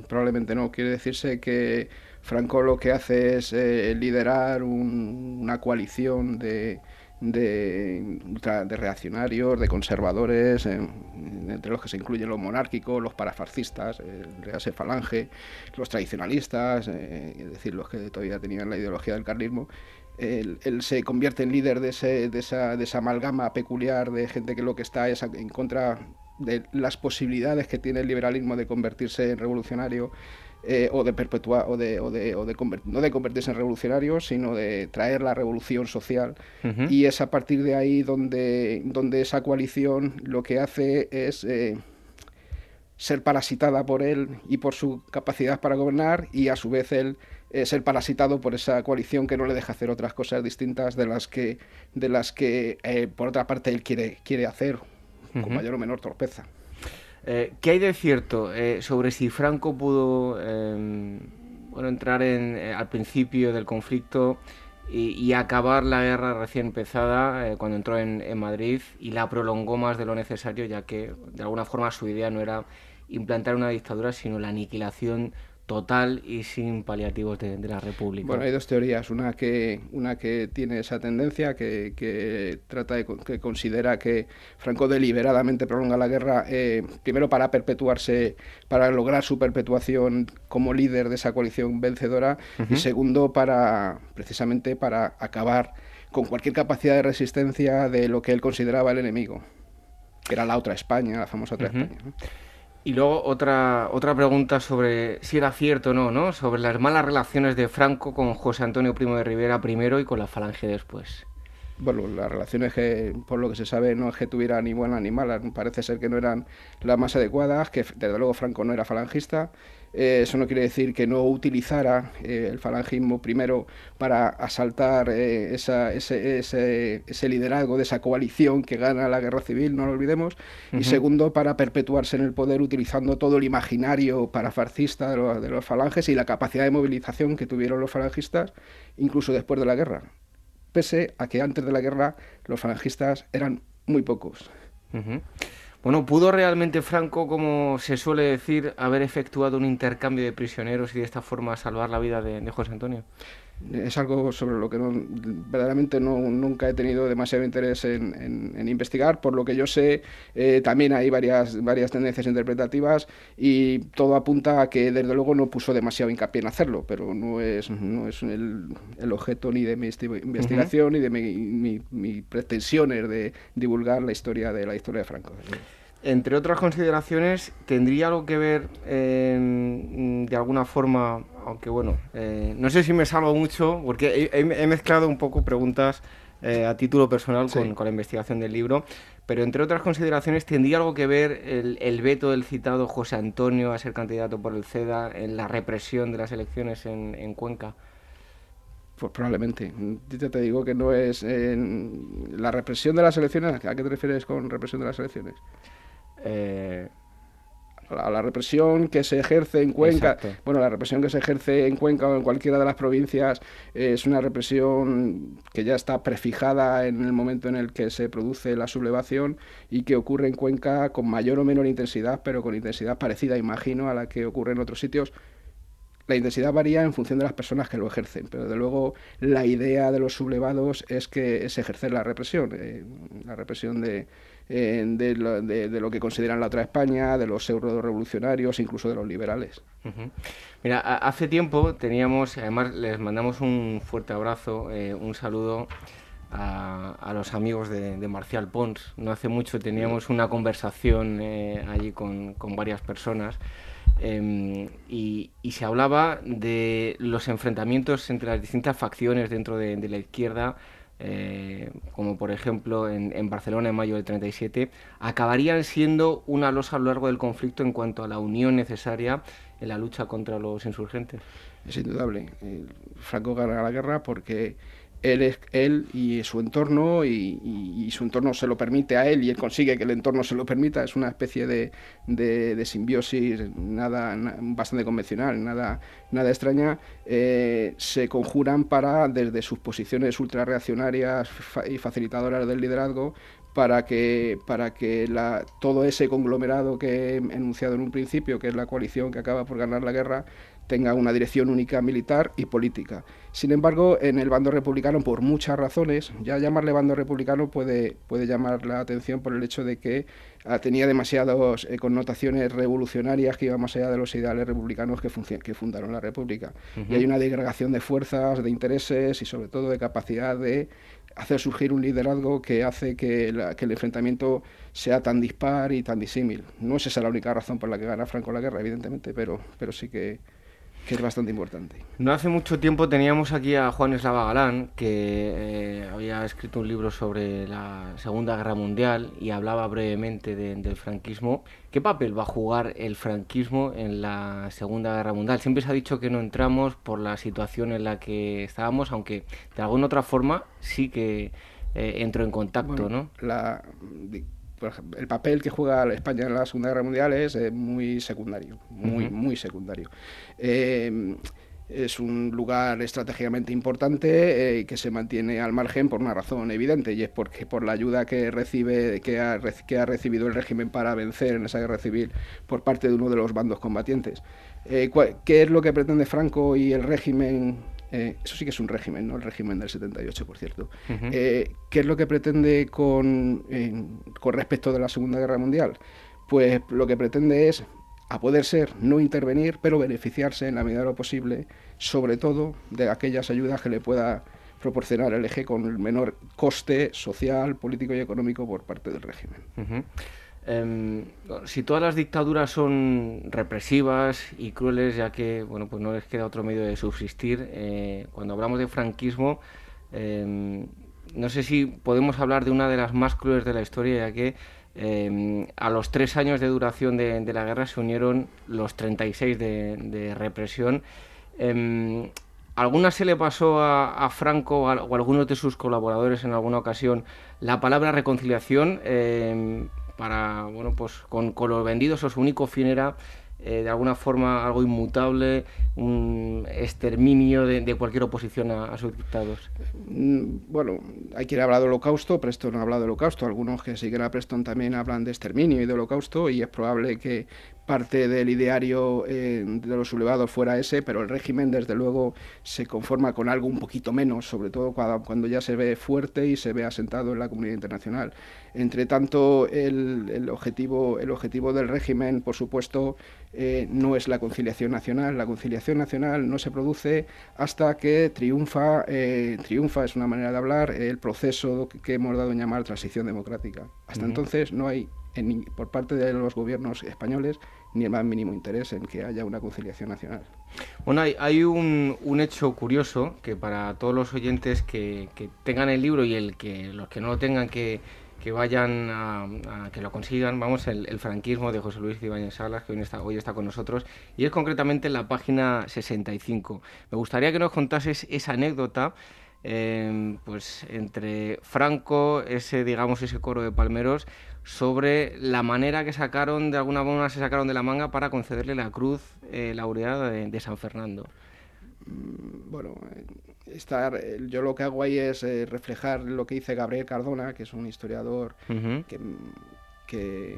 probablemente no. Quiere decirse que Franco lo que hace es eh, liderar una coalición de, de, de, reaccionarios, de conservadores, entre los que se incluyen los monárquicos, los parafascistas, el Real Falange, los tradicionalistas, eh, es decir, los que todavía tenían la ideología del carlismo. Él, se convierte en líder de, ese, de, esa, de esa amalgama peculiar de gente que lo que está es en contra de las posibilidades que tiene el liberalismo de convertirse en revolucionario eh, o de perpetuar, o de, o de, o de no de convertirse en revolucionario, sino de traer la revolución social. Y es a partir de ahí donde, donde esa coalición lo que hace es eh, ser parasitada por él y por su capacidad para gobernar, y a su vez él eh, ser parasitado por esa coalición que no le deja hacer otras cosas distintas de las que, de las que por otra parte, él quiere, quiere hacer, con mayor o menor torpeza. Eh, ¿Qué hay de cierto eh, sobre si Franco pudo em, bueno, entrar en, eh, al principio del conflicto y, acabar la guerra recién empezada cuando entró en, en, Madrid y la prolongó más de lo necesario, ya que de alguna forma su idea no era implantar una dictadura, sino la aniquilación total y sin paliativos de, la República. Bueno, hay dos teorías. Una que, una que tiene esa tendencia, que, que trata de que considera que Franco deliberadamente prolonga la guerra, eh, primero para perpetuarse, para lograr su perpetuación como líder de esa coalición vencedora, y segundo para precisamente para acabar con cualquier capacidad de resistencia de lo que él consideraba el enemigo, que era la otra España, la famosa otra España. Y luego otra, otra pregunta sobre si era cierto o no, ¿no? Sobre las malas relaciones de Franco con José Antonio Primo de Rivera primero y con la Falange después bueno, las relaciones que, por lo que se sabe, no es que tuviera ni buenas ni malas, parece ser que no eran las más adecuadas, que desde luego Franco no era falangista. Eh, eso no quiere decir que no utilizara eh, el falangismo primero para asaltar eh, ese, ese, liderazgo de esa coalición que gana la guerra civil, no lo olvidemos, y segundo, para perpetuarse en el poder utilizando todo el imaginario parafascista de, de los falanges y la capacidad de movilización que tuvieron los falangistas, incluso después de la guerra. Pese a que antes de la guerra los falangistas eran muy pocos. Bueno, ¿pudo realmente Franco, como se suele decir, haber efectuado un intercambio de prisioneros y de esta forma salvar la vida de José Antonio? Es algo sobre lo que verdaderamente no, nunca he tenido demasiado interés en, investigar. Por lo que yo sé, eh, también hay varias, varias tendencias interpretativas y todo apunta a que desde luego no puso demasiado hincapié en hacerlo, pero no es, no es el, objeto ni de mi investigación ni de mi, mi, pretensiones de divulgar la historia de la historia de Franco entre otras consideraciones, ¿tendría algo que ver de alguna forma, aunque bueno, eh, no sé si me salvo mucho, porque he, mezclado un poco preguntas eh, a título personal con, la investigación del libro, pero entre otras consideraciones, ¿tendría algo que ver el, veto del citado José Antonio a ser candidato por el CEDA en la represión de las elecciones en, Cuenca? Pues probablemente. Yo te digo que no es la represión de las elecciones. ¿A qué te refieres con represión de las elecciones? Eh, a la represión que se ejerce en Cuenca. Bueno, la represión que se ejerce en Cuenca o en cualquiera de las provincias es una represión que ya está prefijada en el momento en el que se produce la sublevación y que ocurre en Cuenca con mayor o menor intensidad, pero con intensidad parecida, imagino, a la que ocurre en otros sitios la intensidad varía en función de las personas que lo ejercen, pero de luego la idea de los sublevados es que es ejercer la represión, eh, la represión de, eh, de, lo, que consideran la otra España, de los pseudo revolucionarios, incluso de los liberales. Mira, hace tiempo teníamos, además les mandamos un fuerte abrazo, eh, un saludo a, los amigos de, Marcial Pons. No hace mucho teníamos una conversación allí con, con varias personas. Em, y, se hablaba de los enfrentamientos entre las distintas facciones dentro de, la izquierda, eh, como por ejemplo en, Barcelona en mayo del 37, acabarían siendo una losa a lo largo del conflicto en cuanto a la unión necesaria en la lucha contra los insurgentes. Es indudable. Franco gana la guerra porque él, él y su entorno y, su entorno se lo permite a él y él consigue que el entorno se lo permita. Es una especie de, de, simbiosis nada, bastante convencional, nada, nada extraña. Eh, se conjuran para, desde sus posiciones ultrarreaccionarias y facilitadoras del liderazgo, para que, para que la, todo ese conglomerado que he enunciado en un principio, que es la coalición que acaba por ganar la guerra, tenga una dirección única militar y política. Sin embargo, en el bando republicano, por muchas razones, ya llamarle bando republicano puede, puede llamar la atención por el hecho de que ah, tenía demasiadas eh, connotaciones revolucionarias que iban más allá de los ideales republicanos que, que fundaron la República. Y hay una degradación de fuerzas, de intereses y sobre todo de capacidad de hacer surgir un liderazgo que hace que, que, el enfrentamiento sea tan dispar y tan disímil. No es esa la única razón por la que gana Franco la guerra, evidentemente, pero, pero sí que, que es bastante importante. No hace mucho tiempo teníamos aquí a Juan Eslava Galán, que eh, había escrito un libro sobre la Segunda Guerra Mundial y hablaba brevemente del franquismo. ¿Qué papel va a jugar el franquismo en la Segunda Guerra Mundial? Siempre se ha dicho que no entramos por la situación en la que estábamos, aunque de alguna otra forma sí que eh, entró en contacto, ¿no? La, el papel que juega España en la Segunda Guerra Mundial es eh, muy secundario, muy, muy secundario. Eh, es un lugar estratégicamente importante eh, que se mantiene al margen por una razón evidente y es porque por la ayuda que recibe que ha, que ha recibido el régimen para vencer en esa guerra civil por parte de uno de los bandos combatientes. ¿Qué es lo que pretende Franco y el régimen eh, eso sí que es un régimen, ¿no? El régimen del 78, por cierto. Eh, ¿Qué es lo que pretende con, con respecto de la Segunda Guerra Mundial? Pues lo que pretende es, a poder ser, no intervenir, pero beneficiarse en la medida de lo posible, sobre todo de aquellas ayudas que le pueda proporcionar el eje con el menor coste social, político y económico por parte del régimen. Em, si todas las dictaduras son represivas y crueles, ya que bueno, pues no les queda otro medio de subsistir, eh, cuando hablamos de franquismo, em, no sé si podemos hablar de una de las más crueles de la historia, ya que em, a los tres años de duración de, la guerra se unieron los 36 de, de represión. ¿Alguna se le pasó a, Franco a, o a algunos de sus colaboradores en alguna ocasión la palabra reconciliación? Para, bueno, pues con, con los vendidos su único fin era eh, de alguna forma algo inmutable, un exterminio de, cualquier oposición a, sus dictados. Mm, bueno, hay quien habla de holocausto, Preston no habla de holocausto, algunos que siguen a Preston también hablan de exterminio y de holocausto y es probable que parte del ideario eh, de los sublevados fuera ese, pero el régimen desde luego se conforma con algo un poquito menos, sobre todo cuando, ya se ve fuerte y se ve asentado en la comunidad internacional. Entre tanto, el, objetivo, el objetivo del régimen, por supuesto, eh, no es la conciliación nacional. La conciliación nacional no se produce hasta que triunfa, eh, triunfa es una manera de hablar, el proceso que hemos dado en llamar transición democrática. Hasta entonces no hay por parte de los gobiernos españoles ni el más mínimo interés en que haya una conciliación nacional. Bueno, hay, un, hecho curioso que para todos los oyentes que, tengan el libro y el que los que no lo tengan que, vayan a, que lo consigan, vamos, el, franquismo de José Luis Ibáñez Salas, que hoy está, hoy está con nosotros, y es concretamente en la página 65. Me gustaría que nos contases esa anécdota em, pues entre Franco, ese digamos ese coro de palmeros, sobre la manera que sacaron, de alguna forma se sacaron de la manga para concederle la cruz eh, laureada de, San Fernando. Mm, bueno, eh, estar, yo lo que hago ahí es reflejar lo que dice Gabriel Cardona, que es un historiador que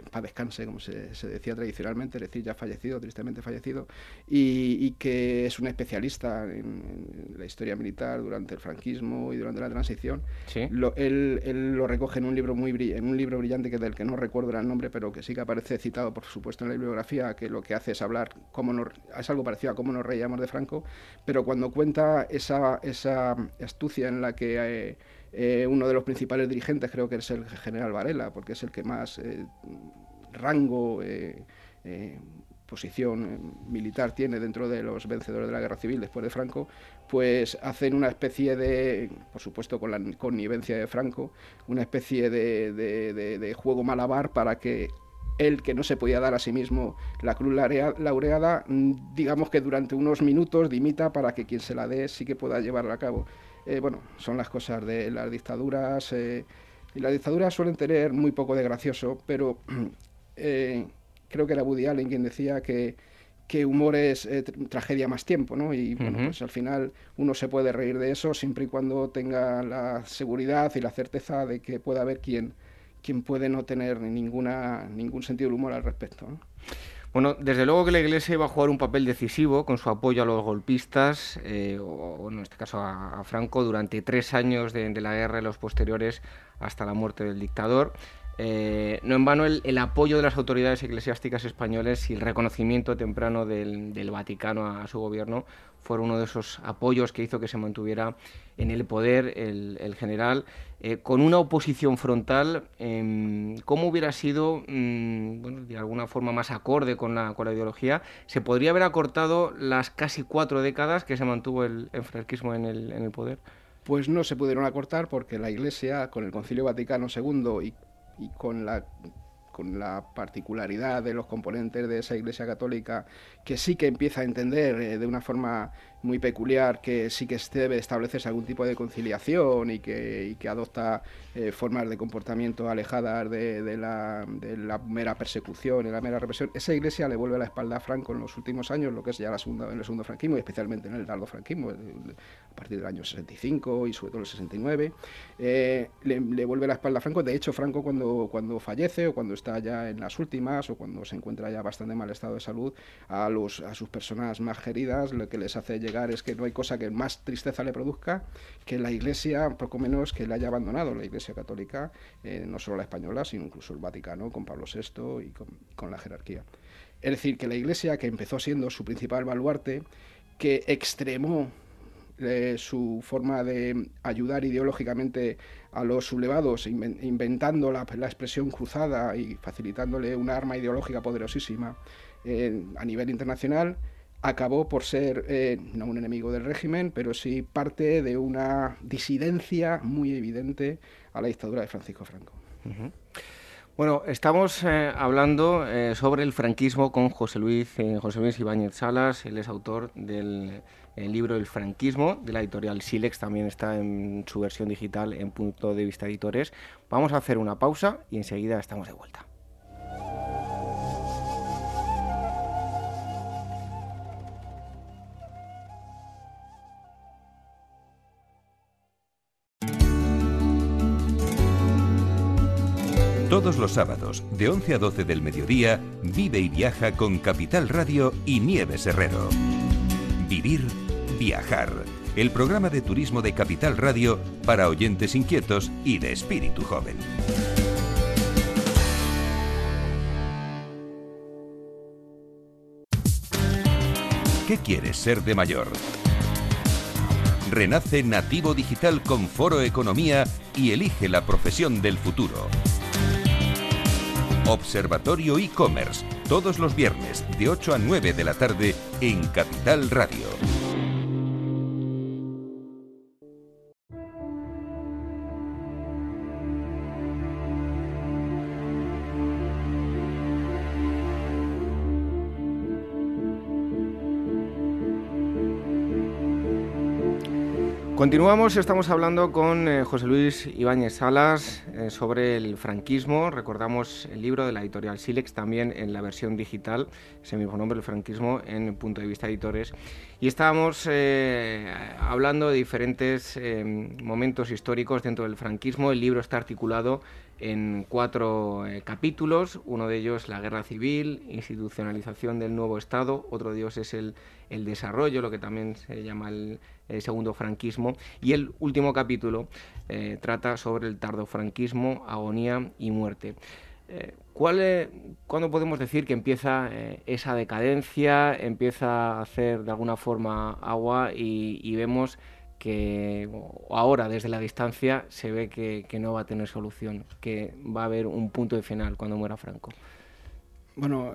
en paz descanse, como se, decía tradicionalmente, es decir, ya fallecido, tristemente fallecido, y, que es un especialista en, la historia militar durante el franquismo y durante la transición. Lo, él, lo recoge en un libro muy en un libro brillante que del que no recuerdo el nombre, pero que sí que aparece citado, por supuesto, en la bibliografía, que lo que hace es hablar cómo nos, es algo parecido a cómo nos reíamos de Franco, pero cuando cuenta esa, esa astucia en la que eh, eh, uno de los principales dirigentes creo que es el general Varela, porque es el que más eh, rango, eh, posición militar tiene dentro de los vencedores de la guerra civil después de Franco, pues hacen una especie de, por supuesto con la connivencia de Franco, una especie de, de juego malabar para que él que no se podía dar a sí mismo la cruz laureada, digamos que durante unos minutos dimita para que quien se la dé sí que pueda llevarla a cabo. Eh, bueno, son las cosas de las dictaduras. Eh, y las dictaduras suelen tener muy poco de gracioso, pero eh, creo que era Woody Allen quien decía que, que humor es tragedia más tiempo, ¿no? Y bueno, pues al final uno se puede reír de eso siempre y cuando tenga la seguridad y la certeza de que pueda haber quien, quien puede no tener ninguna, ningún sentido del humor al respecto. Bueno, desde luego que la Iglesia iba a jugar un papel decisivo con su apoyo a los golpistas, eh, o, en este caso a, Franco, durante tres años de, de, la guerra y los posteriores hasta la muerte del dictador. Eh, no en vano el, apoyo de las autoridades eclesiásticas españoles y el reconocimiento temprano del, Vaticano a, su gobierno fueron uno de esos apoyos que hizo que se mantuviera en el poder el, general, eh, con una oposición frontal, eh, ¿cómo hubiera sido, mm, de alguna forma más acorde con la, ideología? ¿Se podría haber acortado las casi cuatro décadas que se mantuvo el, franquismo en el, en el poder? Pues no se pudieron acortar porque la Iglesia, con el Concilio Vaticano II y y con la con la particularidad de los componentes de esa Iglesia Católica, que sí que empieza a entender eh, de una forma muy peculiar que sí que debe establecerse algún tipo de conciliación y que, que adopta eh, formas de comportamiento alejadas de, la, mera persecución y la mera represión. Esa iglesia le vuelve la espalda a Franco en los últimos años, lo que es ya la segunda, en el segundo franquismo y especialmente en el tardo franquismo, a partir del año 65 y sobre todo el 69. Eh, le, vuelve la espalda a Franco. De hecho, Franco cuando, cuando fallece o cuando está ya en las últimas o cuando se encuentra ya bastante mal estado de salud, a, los, a sus personas más queridas lo que les hace llegar es que no hay cosa que más tristeza le produzca que la Iglesia, poco menos que le haya abandonado, la Iglesia católica, eh, no solo la española, sino incluso el Vaticano, con Pablo VI y con, la jerarquía. Es decir, que la Iglesia, que empezó siendo su principal baluarte, que extremó eh, su forma de ayudar ideológicamente a los sublevados, inventando la, expresión cruzada y facilitándole una arma ideológica poderosísima eh, a nivel internacional, acabó por ser eh, no un enemigo del régimen, pero sí parte de una disidencia muy evidente a la dictadura de Francisco Franco. Bueno, estamos eh, hablando eh, sobre el franquismo con José Luis, José Luis Ibáñez Salas, él es autor del libro El franquismo de la editorial Silex, también está en su versión digital en punto de vista editores. Vamos a hacer una pausa y enseguida estamos de vuelta. Todos los sábados, de 11 a 12 del mediodía, vive y viaja con Capital Radio y Nieves Herrero. Vivir, viajar. El programa de turismo de Capital Radio para oyentes inquietos y de espíritu joven. ¿Qué quieres ser de mayor? Renace Nativo Digital con Foro Economía y elige la profesión del futuro. Observatorio e-commerce, todos los viernes de 8 a 9 de la tarde en Capital Radio. Continuamos, estamos hablando con eh, José Luis Ibáñez Salas eh, sobre el franquismo. Recordamos el libro de la editorial Silex, también en la versión digital, ese mismo nombre, el franquismo, en punto de vista editores. Y estábamos eh, hablando de diferentes momentos históricos dentro del franquismo. El libro está articulado en cuatro capítulos. Uno de ellos la guerra civil, institucionalización del nuevo Estado. Otro de ellos es el, el desarrollo, lo que también se llama el el segundo franquismo. Y el último capítulo eh, trata sobre el tardofranquismo, agonía y muerte. Eh, ¿cuál, ¿Cuándo podemos decir que empieza eh, esa decadencia, empieza a hacer de alguna forma agua y, vemos que ahora desde la distancia se ve que, no va a tener solución, que va a haber un punto de final cuando muera Franco? Bueno,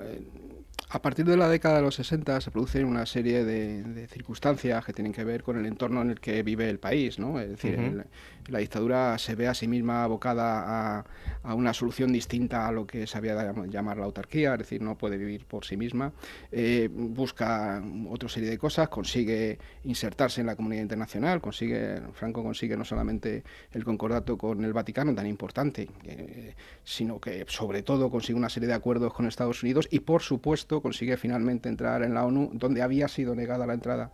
a partir de la década de los 60 se producen una serie de, circunstancias que tienen que ver con el entorno en el que vive el país, ¿no? Es decir, la dictadura se ve a sí misma abocada a, una solución distinta a lo que se había de llamar la autarquía, es decir, no puede vivir por sí misma, eh, busca otra serie de cosas, consigue insertarse en la comunidad internacional, consigue, Franco consigue no solamente el concordato con el Vaticano tan importante, eh, sino que sobre todo consigue una serie de acuerdos con Estados Unidos y por supuesto consigue finalmente entrar en la ONU, donde había sido negada la entrada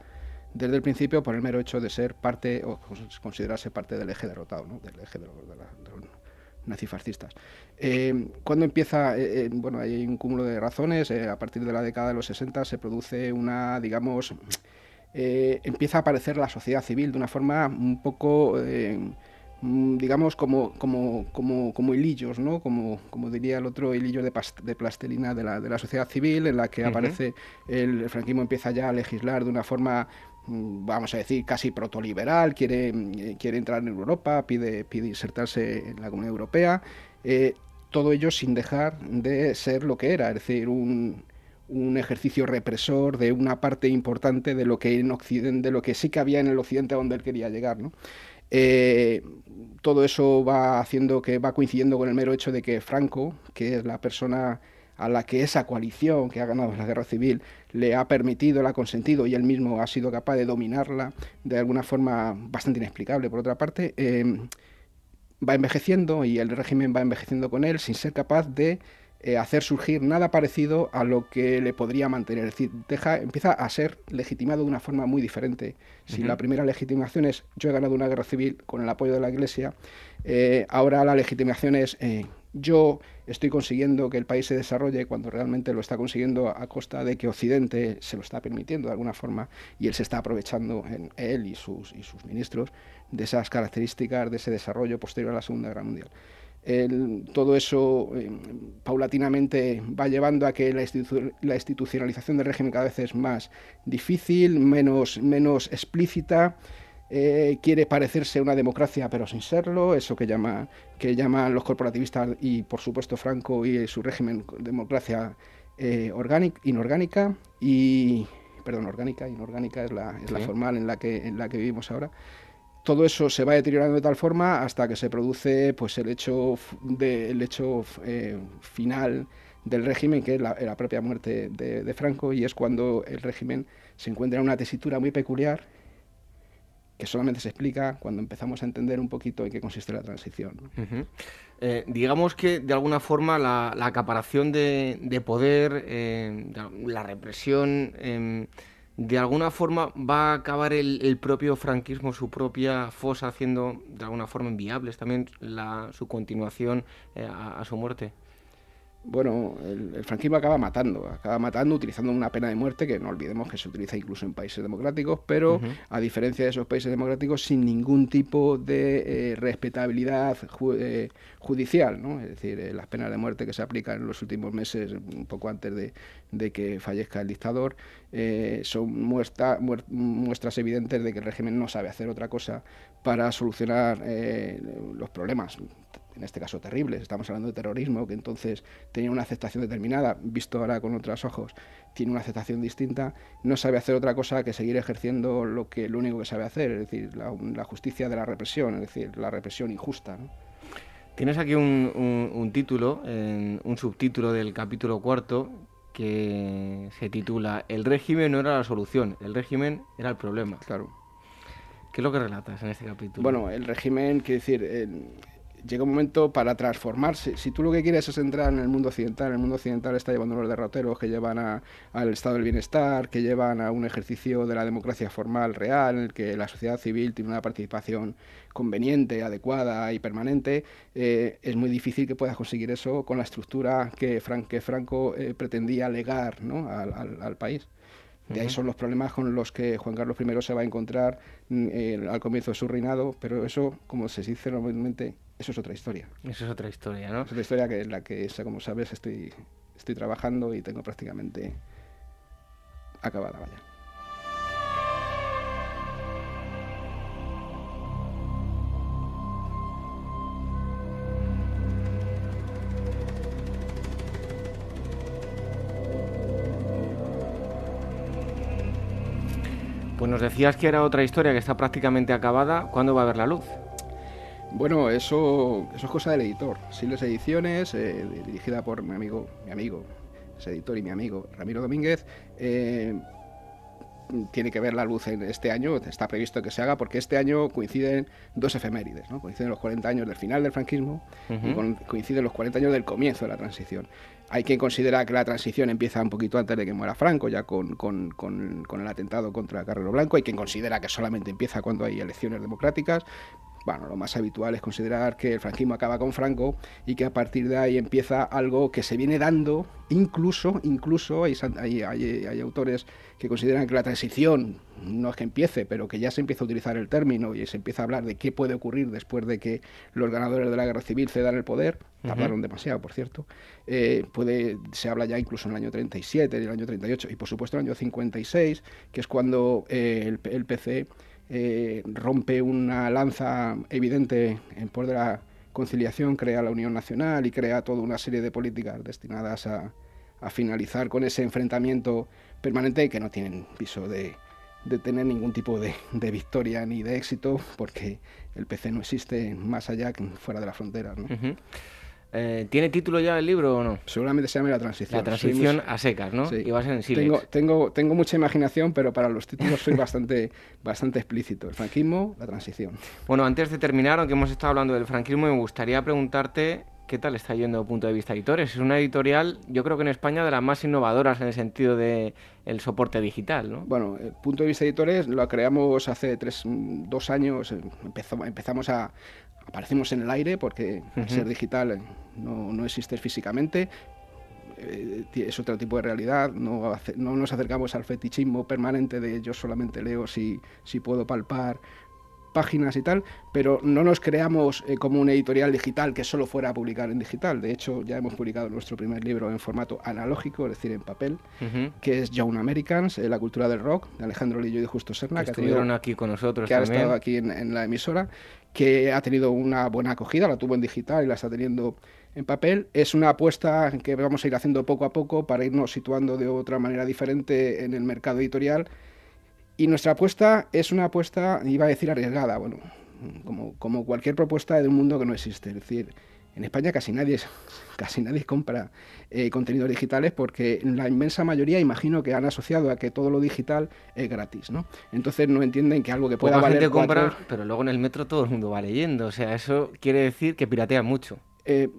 desde el principio por el mero hecho de ser parte o considerarse parte del eje derrotado, del eje de, los, nazifascistas. Eh, cuando empieza, eh, eh, bueno, hay un cúmulo de razones, a partir de la década de los 60 se produce una, digamos, empieza a aparecer la sociedad civil de una forma un poco digamos, como, como, como, como hilillos, ¿no? Como, como diría el otro, hilillos de, de plastelina de la, de la sociedad civil, en la que aparece el, franquismo empieza ya a legislar de una forma mm, vamos a decir, casi protoliberal, quiere, mm, quiere entrar en Europa, pide, pide insertarse en la Comunidad Europea, eh, todo ello sin dejar de ser lo que era, es decir, un, un ejercicio represor de una parte importante de lo que en Occidente, de lo que sí que había en el Occidente a donde él quería llegar, ¿no? Eh, todo eso va haciendo que va coincidiendo con el mero hecho de que Franco, que es la persona a la que esa coalición que ha ganado la guerra civil le ha permitido, le ha consentido y él mismo ha sido capaz de dominarla de alguna forma bastante inexplicable, por otra parte, eh, va envejeciendo y el régimen va envejeciendo con él sin ser capaz de eh, hacer surgir nada parecido a lo que le podría mantener. Es decir, deja, empieza a ser legitimado de una forma muy diferente. Si la primera legitimación es yo he ganado una guerra civil con el apoyo de la Iglesia, eh, ahora la legitimación es eh, yo estoy consiguiendo que el país se desarrolle cuando realmente lo está consiguiendo a costa de que Occidente se lo está permitiendo de alguna forma y él se está aprovechando, en él y sus, y sus ministros, de esas características de ese desarrollo posterior a la Segunda Guerra Mundial todo eso eh, paulatinamente va llevando a que la, institucionalización del régimen cada vez es más difícil, menos, menos explícita. Eh, quiere parecerse una democracia pero sin serlo, eso que, llama, que llaman los corporativistas y por supuesto Franco y su régimen democracia eh, inorgánica y perdón, orgánica, inorgánica es la, es la formal en la que en la que vivimos ahora todo eso se va deteriorando de tal forma hasta que se produce pues el hecho de, hecho eh, final del régimen que es la, propia muerte de, Franco y es cuando el régimen se encuentra en una tesitura muy peculiar que solamente se explica cuando empezamos a entender un poquito en qué consiste la transición. Eh, digamos que de alguna forma la, acaparación de, poder, eh, la represión em, de alguna forma va a acabar el, propio franquismo, su propia fosa, haciendo de alguna forma inviables también la, su continuación eh, a, su muerte. Bueno, el, franquismo acaba matando, acaba matando utilizando una pena de muerte que no olvidemos que se utiliza incluso en países democráticos, pero a diferencia de esos países democráticos sin ningún tipo de eh, respetabilidad eh, judicial, ¿no? Es decir, eh, las penas de muerte que se aplican en los últimos meses, un poco antes de, de que fallezca el dictador, son muestras evidentes de que el régimen no sabe hacer otra cosa para solucionar los problemas en este caso terribles, estamos hablando de terrorismo, que entonces tenía una aceptación determinada, visto ahora con otros ojos, tiene una aceptación distinta, no sabe hacer otra cosa que seguir ejerciendo lo que lo único que sabe hacer, es decir, la, justicia de la represión, es decir, la represión injusta. Tienes aquí un, título, un subtítulo del capítulo cuarto que se titula El régimen no era la solución, el régimen era el problema. Claro. ¿Qué es lo que relatas en este capítulo? Bueno, el régimen, quiere decir, llega un momento para transformarse. Si tú lo que quieres es entrar en el mundo occidental, el mundo occidental está llevando los derroteros que llevan al estado del bienestar, que llevan a un ejercicio de la democracia formal real, en el que la sociedad civil tiene una participación conveniente, adecuada y permanente, eh, es muy difícil que puedas conseguir eso con la estructura que, Franco eh, pretendía legar al país. De ahí son los problemas con los que Juan Carlos I se va a encontrar mm, al comienzo de su reinado, pero eso, como se dice normalmente, eso es otra historia. Eso es otra historia, ¿no? Es otra historia que en la que, como sabes, estoy, estoy trabajando y tengo prácticamente acabada, vaya. Pues nos decías que era otra historia que está prácticamente acabada. ¿Cuándo va a ver la luz? Bueno, eso, eso es cosa del editor. Siles Ediciones, eh, dirigida por mi amigo, mi amigo, ese editor y mi amigo Ramiro Domínguez, eh, tiene que ver la luz en este año, está previsto que se haga porque este año coinciden dos efemérides, ¿no? coinciden los 40 años del final del franquismo y coinciden los 40 años del comienzo de la transición. Hay quien considera que la transición empieza un poquito antes de que muera Franco, ya con, con, con el atentado contra Carrero Blanco. Hay quien considera que solamente empieza cuando hay elecciones democráticas bueno, lo más habitual es considerar que el franquismo acaba con Franco y que a partir de ahí empieza algo que se viene dando, incluso, incluso hay, hay, autores que consideran que la transición no es que empiece, pero que ya se empieza a utilizar el término y se empieza a hablar de qué puede ocurrir después de que los ganadores de la guerra civil cedan el poder, hablaron demasiado, por cierto, eh, puede, se habla ya incluso en el año 37, en el año 38 y por supuesto en el año 56, que es cuando eh, el, el PC eh, rompe una lanza evidente en pos de la conciliación, crea la Unión Nacional y crea toda una serie de políticas destinadas a, finalizar con ese enfrentamiento permanente que no tienen viso de, tener ningún tipo de, victoria ni de éxito, porque el PC no existe más allá que fuera de las fronteras. Eh, ¿Tiene título ya el libro o no? Seguramente se llama La Transición. La Transición a secas, ¿no? Sí. Y va a ser en tengo, tengo, tengo mucha imaginación, pero para los títulos soy bastante, bastante explícito. El franquismo, la transición. Bueno, antes de terminar, aunque hemos estado hablando del franquismo, me gustaría preguntarte ¿Qué tal está yendo desde punto de vista de editores? Es una editorial, yo creo que en España, de las más innovadoras en el sentido de el soporte digital, ¿no? Bueno, el punto de vista de editores lo creamos hace tres, dos años. empezamos a, aparecemos en el aire porque al ser digital no, no existe físicamente, eh, es otro tipo de realidad, no, no, nos acercamos al fetichismo permanente de yo solamente leo si, si puedo palpar páginas y tal, pero no nos creamos eh, como un editorial digital que solo fuera a publicar en digital. De hecho, ya hemos publicado nuestro primer libro en formato analógico, es decir, en papel, que es Young Americans, eh, la cultura del rock, de Alejandro Lillo y de Justo Serna, que, estuvieron aquí con nosotros que ha estado aquí en, la emisora, que ha tenido una buena acogida, la tuvo en digital y la está teniendo en papel. Es una apuesta que vamos a ir haciendo poco a poco para irnos situando de otra manera diferente en el mercado editorial y nuestra apuesta es una apuesta, iba a decir arriesgada, bueno, como, como cualquier propuesta de un mundo que no existe. Es decir, en España casi nadie, casi nadie compra eh, contenidos digitales porque la inmensa mayoría imagino que han asociado a que todo lo digital es gratis, ¿no? Entonces no entienden que algo que pueda valer gente compra, pero luego en el metro todo el mundo va leyendo, o sea, eso quiere decir que piratean mucho. Eh,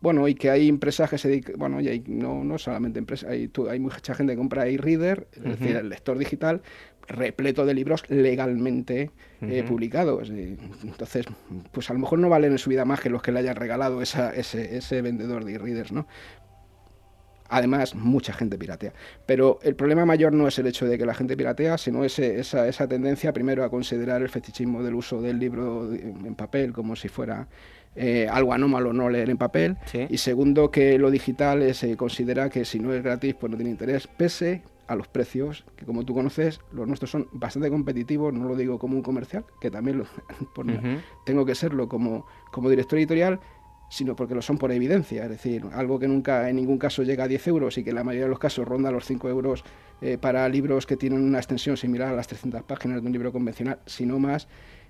bueno, y que hay empresas que se dedican, bueno, y hay, no, no solamente empresas, hay, hay mucha gente que compra e-reader, es decir, el lector digital, repleto de libros legalmente eh, publicados. entonces, pues a lo mejor no valen en su vida más que los que le hayan regalado esa, ese, ese vendedor de e-readers, ¿no? Además, mucha gente piratea. Pero el problema mayor no es el hecho de que la gente piratea, sino ese, esa, esa, tendencia primero a considerar el fetichismo del uso del libro en papel como si fuera eh, algo anómalo no leer en papel. Y segundo, que lo digital se considera que si no es gratis, pues no tiene interés, pese a los precios, que como tú conoces, los nuestros son bastante competitivos, no lo digo como un comercial, que también lo, tengo que serlo como, como director editorial, sino porque lo son por evidencia, es decir, algo que nunca en ningún caso llega a 10 euros y que en la mayoría de los casos ronda los 5 euros eh, para libros que tienen una extensión similar a las 300 páginas de un libro convencional, sino más,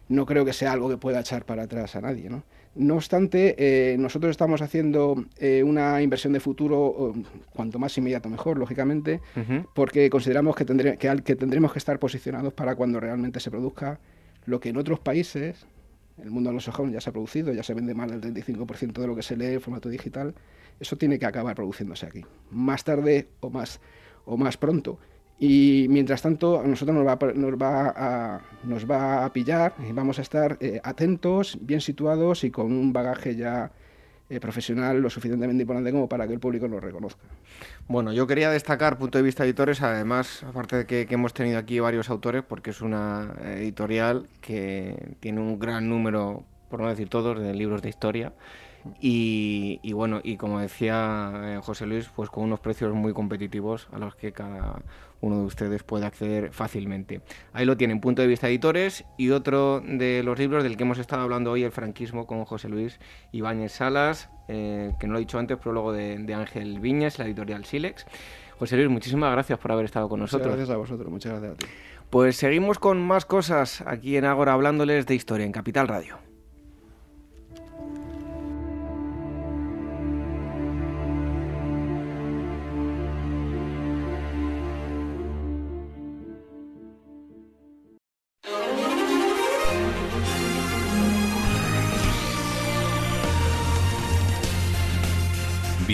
no creo que sea algo que pueda echar para atrás a nadie. ¿no? No obstante, eh, nosotros estamos haciendo eh, una inversión de futuro, cuanto más inmediato mejor, lógicamente, porque consideramos que, que, que, tendremos que estar posicionados para cuando realmente se produzca lo que en otros países, el mundo anglosajón ya se ha producido, ya se vende más del 35% de lo que se lee en formato digital, eso tiene que acabar produciéndose aquí, más tarde o más, o más pronto. Y mientras tanto, a nosotros nos va, nos va, a, nos va a pillar y vamos a estar eh, atentos, bien situados y con un bagaje ya eh, profesional lo suficientemente importante como para que el público nos reconozca. Bueno, yo quería destacar punto de vista de editores, además, aparte de que, hemos tenido aquí varios autores, porque es una editorial que tiene un gran número, por no decir todos, de libros de historia. Y, bueno, y como decía eh, José Luis, pues con unos precios muy competitivos a los que cada uno de ustedes puede acceder fácilmente. Ahí lo tienen, punto de vista editores y otro de los libros del que hemos estado hablando hoy, El franquismo, con José Luis Ibáñez Salas, eh, que no lo he dicho antes, prólogo de, de Ángel Viñas, la editorial Silex. José Luis, muchísimas gracias por haber estado con nosotros. Muchas gracias a vosotros, muchas gracias a ti. Pues seguimos con más cosas aquí en Ágora hablándoles de historia en Capital Radio.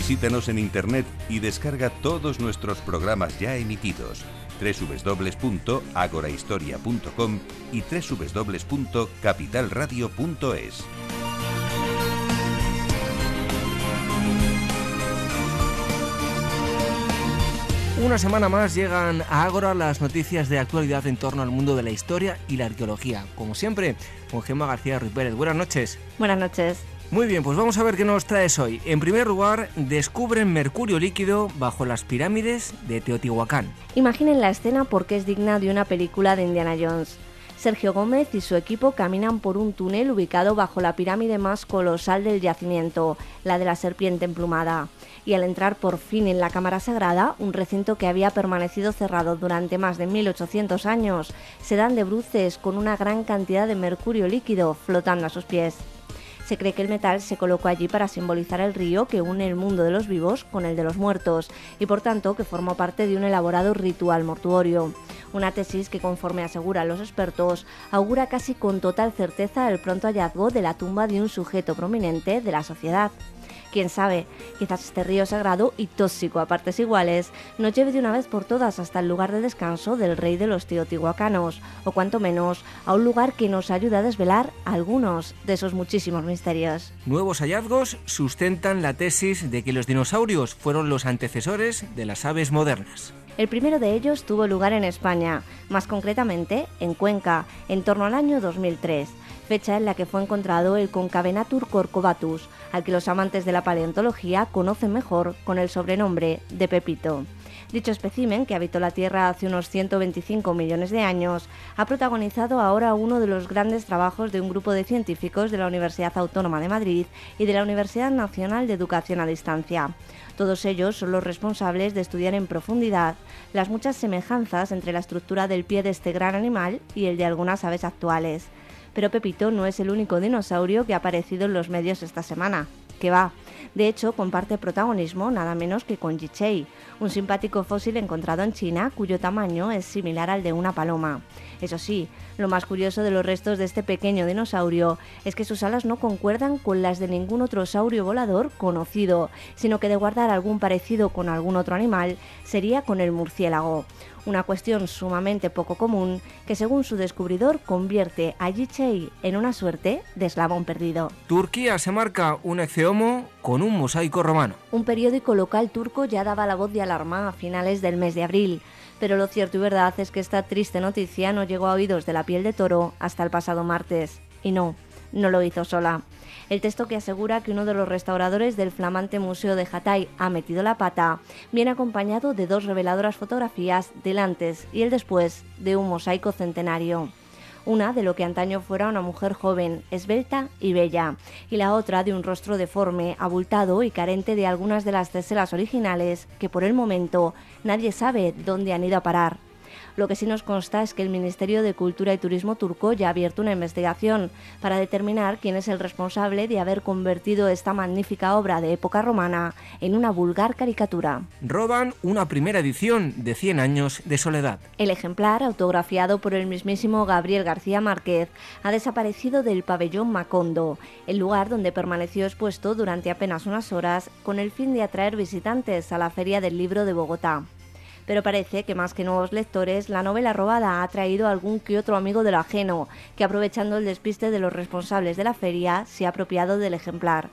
Visítanos en internet y descarga todos nuestros programas ya emitidos www.agorahistoria.com y www.capitalradio.es. Una semana más llegan a Ágora las noticias de actualidad en torno al mundo de la historia y la arqueología. Como siempre, con Gemma García Ruiz Pérez. Buenas noches. Buenas noches. Muy bien, pues vamos a ver qué nos traes hoy. En primer lugar, descubren mercurio líquido bajo las pirámides de Teotihuacán. Imaginen la escena porque es digna de una película de Indiana Jones. Sergio Gómez y su equipo caminan por un túnel ubicado bajo la pirámide más colosal del yacimiento, la de la serpiente emplumada. Y al entrar por fin en la Cámara Sagrada, un recinto que había permanecido cerrado durante más de 1800 años, se dan de bruces con una gran cantidad de mercurio líquido flotando a sus pies. Se cree que el metal se colocó allí para simbolizar el río que une el mundo de los vivos con el de los muertos y por tanto que formó parte de un elaborado ritual mortuorio. Una tesis que, conforme aseguran los expertos, augura casi con total certeza el pronto hallazgo de la tumba de un sujeto prominente de la sociedad. Quién sabe, quizás este río sagrado y tóxico a partes iguales nos lleve de una vez por todas hasta el lugar de descanso del rey de los teotihuacanos, o cuanto menos a un lugar que nos ayuda a desvelar algunos de esos muchísimos misterios. Nuevos hallazgos sustentan la tesis de que los dinosaurios fueron los antecesores de las aves modernas. El primero de ellos tuvo lugar en España, más concretamente en Cuenca, en torno al año 2003, fecha en la que fue encontrado el Concavenatur corcovatus, al que los amantes de la paleontología conocen mejor con el sobrenombre de Pepito. Dicho espécimen, que habitó la Tierra hace unos 125 millones de años, ha protagonizado ahora uno de los grandes trabajos de un grupo de científicos de la Universidad Autónoma de Madrid y de la Universidad Nacional de Educación a Distancia. Todos ellos son los responsables de estudiar en profundidad las muchas semejanzas entre la estructura del pie de este gran animal y el de algunas aves actuales. Pero Pepito no es el único dinosaurio que ha aparecido en los medios esta semana. Que va. De hecho, comparte protagonismo nada menos que con Jichei, un simpático fósil encontrado en China cuyo tamaño es similar al de una paloma. Eso sí, lo más curioso de los restos de este pequeño dinosaurio es que sus alas no concuerdan con las de ningún otro saurio volador conocido, sino que de guardar algún parecido con algún otro animal sería con el murciélago una cuestión sumamente poco común que según su descubridor convierte a Yichei en una suerte de eslabón perdido. Turquía se marca un exeomo con un mosaico romano. Un periódico local turco ya daba la voz de alarma a finales del mes de abril, pero lo cierto y verdad es que esta triste noticia no llegó a oídos de la piel de toro hasta el pasado martes. Y no, no lo hizo sola. El texto que asegura que uno de los restauradores del flamante Museo de Hatay ha metido la pata viene acompañado de dos reveladoras fotografías del antes y el después de un mosaico centenario una de lo que antaño fuera una mujer joven, esbelta y bella, y la otra de un rostro deforme, abultado y carente de algunas de las teselas originales que por el momento nadie sabe dónde han ido a parar. Lo que sí nos consta es que el Ministerio de Cultura y Turismo turco ya ha abierto una investigación para determinar quién es el responsable de haber convertido esta magnífica obra de época romana en una vulgar caricatura. Roban una primera edición de 100 años de soledad. El ejemplar, autografiado por el mismísimo Gabriel García Márquez, ha desaparecido del pabellón Macondo, el lugar donde permaneció expuesto durante apenas unas horas con el fin de atraer visitantes a la Feria del Libro de Bogotá pero parece que más que nuevos lectores, la novela robada ha atraído a algún que otro amigo de lo ajeno, que aprovechando el despiste de los responsables de la feria, se ha apropiado del ejemplar.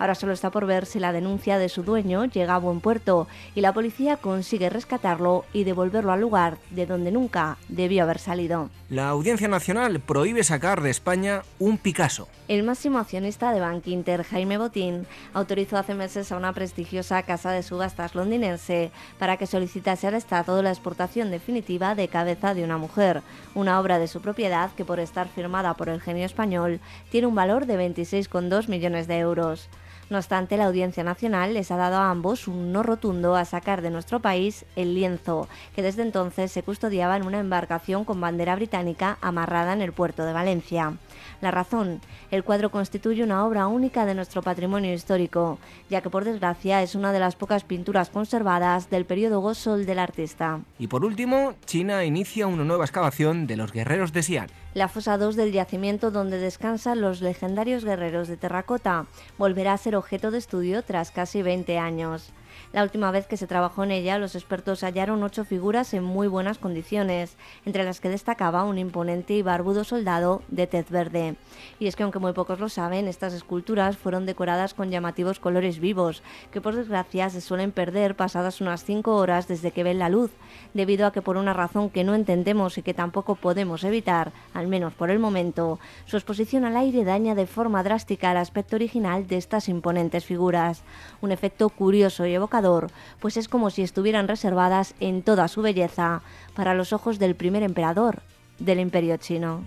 Ahora solo está por ver si la denuncia de su dueño llega a buen puerto y la policía consigue rescatarlo y devolverlo al lugar de donde nunca debió haber salido. La Audiencia Nacional prohíbe sacar de España un Picasso. El máximo accionista de Bank Inter, Jaime Botín, autorizó hace meses a una prestigiosa casa de subastas londinense para que solicitase al Estado la exportación definitiva de Cabeza de una mujer, una obra de su propiedad que por estar firmada por el genio español tiene un valor de 26,2 millones de euros. No obstante, la Audiencia Nacional les ha dado a ambos un no rotundo a sacar de nuestro país el lienzo, que desde entonces se custodiaba en una embarcación con bandera británica amarrada en el puerto de Valencia. La razón, el cuadro constituye una obra única de nuestro patrimonio histórico, ya que por desgracia es una de las pocas pinturas conservadas del periodo Gosol del artista. Y por último, China inicia una nueva excavación de los guerreros de Xi'an. La fosa 2 del yacimiento donde descansan los legendarios guerreros de terracota volverá a ser objeto de estudio tras casi 20 años. La última vez que se trabajó en ella, los expertos hallaron ocho figuras en muy buenas condiciones, entre las que destacaba un imponente y barbudo soldado de tez verde. Y es que aunque muy pocos lo saben, estas esculturas fueron decoradas con llamativos colores vivos, que por desgracia se suelen perder pasadas unas cinco horas desde que ven la luz, debido a que por una razón que no entendemos y que tampoco podemos evitar, al menos por el momento, su exposición al aire daña de forma drástica el aspecto original de estas imponentes figuras. Un efecto curioso y evocador pues es como si estuvieran reservadas en toda su belleza para los ojos del primer emperador del imperio chino.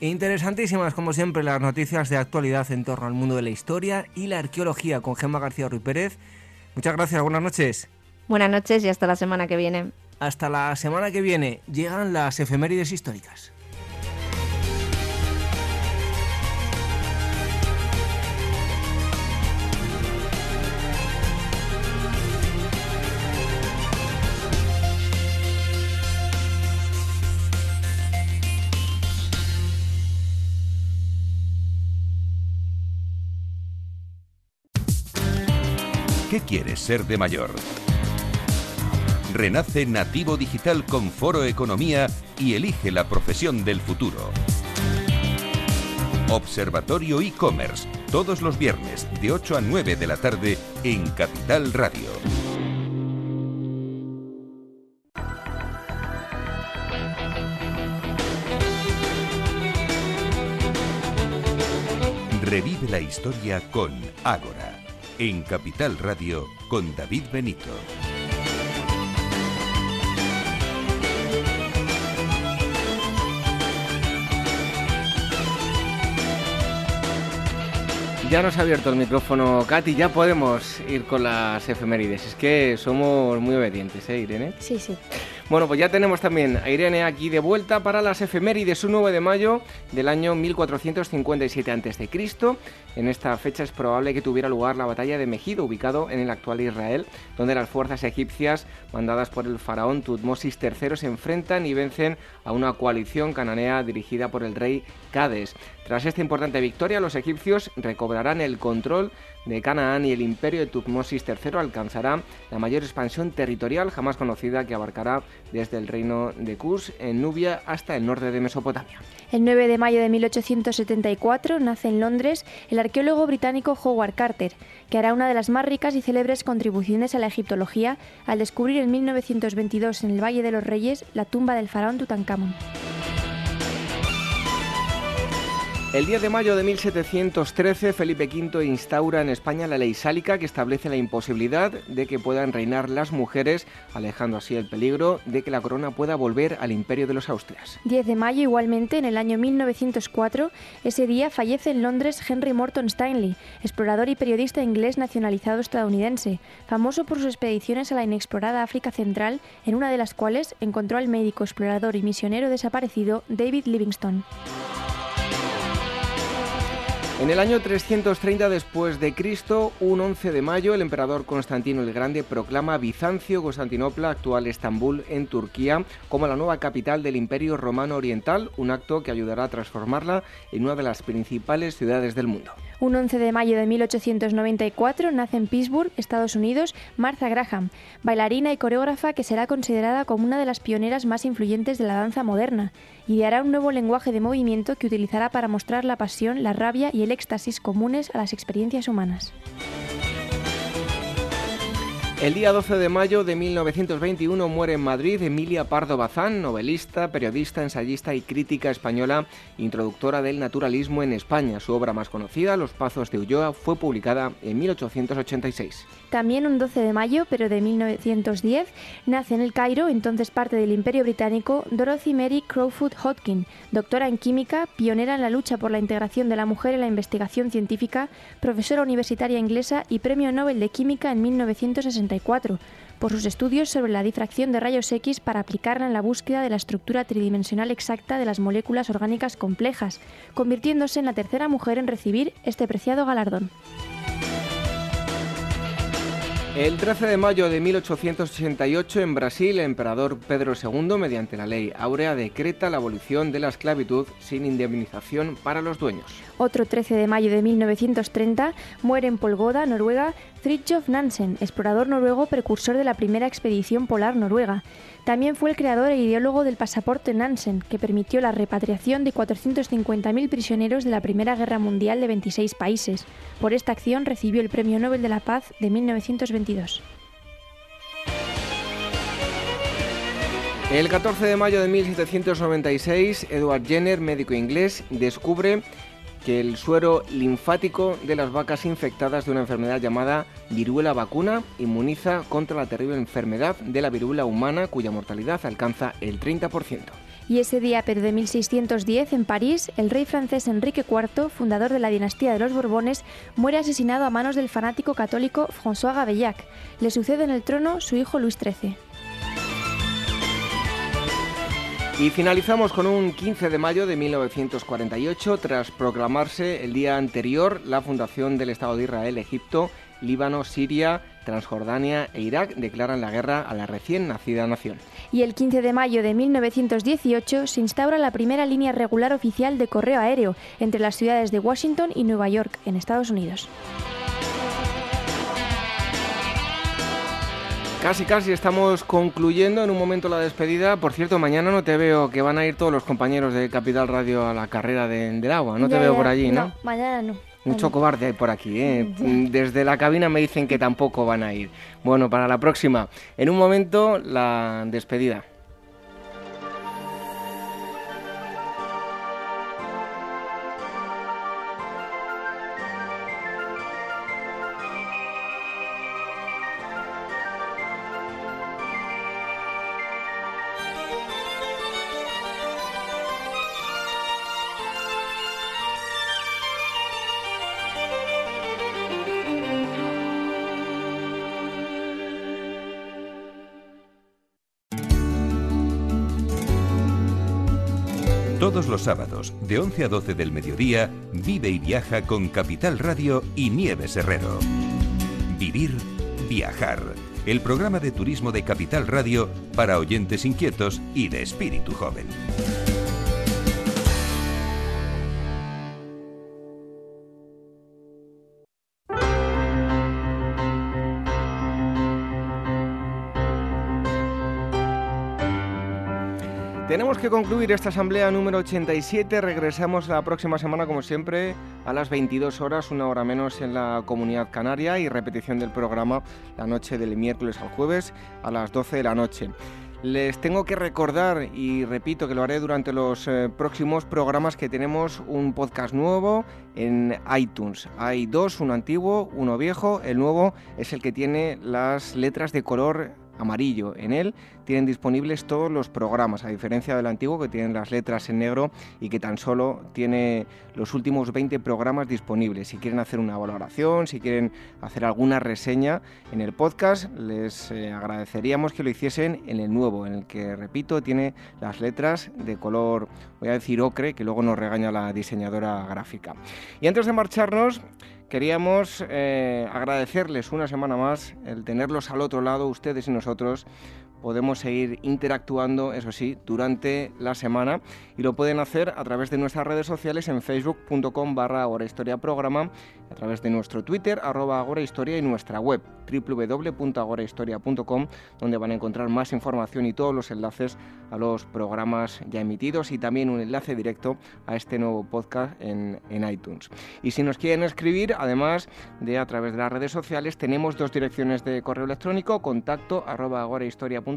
Interesantísimas, como siempre, las noticias de actualidad en torno al mundo de la historia y la arqueología con Gemma García Ruiz Pérez. Muchas gracias, buenas noches. Buenas noches y hasta la semana que viene. Hasta la semana que viene llegan las efemérides históricas. Quieres ser de mayor? Renace Nativo Digital con Foro Economía y elige la profesión del futuro. Observatorio e-commerce, todos los viernes de 8 a 9 de la tarde en Capital Radio. Revive la historia con Ágora en Capital Radio con David Benito. Ya nos ha abierto el micrófono Katy, ya podemos ir con las efemérides. Es que somos muy obedientes, ¿eh, Irene? Sí, sí. Bueno, pues ya tenemos también a Irene aquí de vuelta para las efemérides, un 9 de mayo del año 1457 a.C. En esta fecha es probable que tuviera lugar la batalla de Megido, ubicado en el actual Israel, donde las fuerzas egipcias, mandadas por el faraón Tutmosis III, se enfrentan y vencen a una coalición cananea dirigida por el rey Cades. Tras esta importante victoria, los egipcios recobrarán el control de Canaán y el imperio de Tutmosis III alcanzará la mayor expansión territorial jamás conocida que abarcará desde el reino de Kus en Nubia hasta el norte de Mesopotamia. El 9 de mayo de 1874 nace en Londres el arqueólogo británico Howard Carter, que hará una de las más ricas y célebres contribuciones a la egiptología al descubrir en 1922 en el Valle de los Reyes la tumba del faraón Tutankamón. El 10 de mayo de 1713, Felipe V instaura en España la ley sálica que establece la imposibilidad de que puedan reinar las mujeres, alejando así el peligro de que la corona pueda volver al imperio de los Austrias. 10 de mayo, igualmente, en el año 1904, ese día fallece en Londres Henry Morton Stanley, explorador y periodista inglés nacionalizado estadounidense, famoso por sus expediciones a la inexplorada África Central, en una de las cuales encontró al médico, explorador y misionero desaparecido David Livingstone. En el año 330 después de Cristo, un 11 de mayo, el emperador Constantino el Grande proclama Bizancio, Constantinopla, actual Estambul, en Turquía, como la nueva capital del Imperio Romano Oriental, un acto que ayudará a transformarla en una de las principales ciudades del mundo. Un 11 de mayo de 1894 nace en Pittsburgh, Estados Unidos, Martha Graham, bailarina y coreógrafa que será considerada como una de las pioneras más influyentes de la danza moderna. Ideará un nuevo lenguaje de movimiento que utilizará para mostrar la pasión, la rabia y el éxtasis comunes a las experiencias humanas. El día 12 de mayo de 1921 muere en Madrid Emilia Pardo Bazán, novelista, periodista, ensayista y crítica española, introductora del naturalismo en España. Su obra más conocida, Los Pazos de Ulloa, fue publicada en 1886. También un 12 de mayo, pero de 1910, nace en el Cairo, entonces parte del Imperio Británico, Dorothy Mary Crowfoot Hodgkin, doctora en química, pionera en la lucha por la integración de la mujer en la investigación científica, profesora universitaria inglesa y premio Nobel de Química en 1964 por sus estudios sobre la difracción de rayos X para aplicarla en la búsqueda de la estructura tridimensional exacta de las moléculas orgánicas complejas, convirtiéndose en la tercera mujer en recibir este preciado galardón. El 13 de mayo de 1888 en Brasil, el emperador Pedro II, mediante la ley Áurea, decreta la abolición de la esclavitud sin indemnización para los dueños. Otro 13 de mayo de 1930 muere en Polgoda, Noruega, Fridtjof Nansen, explorador noruego precursor de la primera expedición polar noruega. También fue el creador e ideólogo del pasaporte Nansen, que permitió la repatriación de 450.000 prisioneros de la Primera Guerra Mundial de 26 países. Por esta acción recibió el Premio Nobel de la Paz de 1922. El 14 de mayo de 1796, Edward Jenner, médico inglés, descubre que el suero linfático de las vacas infectadas de una enfermedad llamada viruela vacuna inmuniza contra la terrible enfermedad de la viruela humana cuya mortalidad alcanza el 30%. Y ese día, pero de 1610, en París, el rey francés Enrique IV, fundador de la dinastía de los Borbones, muere asesinado a manos del fanático católico François Gaveillac. Le sucede en el trono su hijo Luis XIII. Y finalizamos con un 15 de mayo de 1948, tras proclamarse el día anterior la fundación del Estado de Israel, Egipto, Líbano, Siria, Transjordania e Irak declaran la guerra a la recién nacida nación. Y el 15 de mayo de 1918 se instaura la primera línea regular oficial de correo aéreo entre las ciudades de Washington y Nueva York, en Estados Unidos. Casi, casi estamos concluyendo en un momento la despedida. Por cierto, mañana no te veo que van a ir todos los compañeros de Capital Radio a la carrera del agua. No te veo por allí, ¿no? No, mañana no. Mucho cobarde hay por aquí, ¿eh? Desde la cabina me dicen que tampoco van a ir. Bueno, para la próxima. En un momento, la despedida. Todos los sábados, de 11 a 12 del mediodía, vive y viaja con Capital Radio y Nieves Herrero. Vivir, viajar. El programa de turismo de Capital Radio para oyentes inquietos y de espíritu joven. Concluir esta asamblea número 87. Regresamos la próxima semana, como siempre, a las 22 horas, una hora menos en la comunidad canaria y repetición del programa la noche del miércoles al jueves a las 12 de la noche. Les tengo que recordar, y repito que lo haré durante los eh, próximos programas, que tenemos un podcast nuevo en iTunes. Hay dos, uno antiguo, uno viejo. El nuevo es el que tiene las letras de color amarillo. En él tienen disponibles todos los programas, a diferencia del antiguo que tienen las letras en negro y que tan solo tiene los últimos 20 programas disponibles. Si quieren hacer una valoración, si quieren hacer alguna reseña en el podcast, les eh, agradeceríamos que lo hiciesen en el nuevo, en el que, repito, tiene las letras de color, voy a decir ocre, que luego nos regaña la diseñadora gráfica. Y antes de marcharnos, queríamos eh, agradecerles una semana más el tenerlos al otro lado, ustedes y nosotros, podemos seguir interactuando, eso sí, durante la semana y lo pueden hacer a través de nuestras redes sociales en facebook.com barra agorahistoriaprograma, a través de nuestro Twitter, arroba agorahistoria y nuestra web www.agorahistoria.com donde van a encontrar más información y todos los enlaces a los programas ya emitidos y también un enlace directo a este nuevo podcast en, en iTunes. Y si nos quieren escribir, además de a través de las redes sociales, tenemos dos direcciones de correo electrónico, contacto arroba agorahistoria.com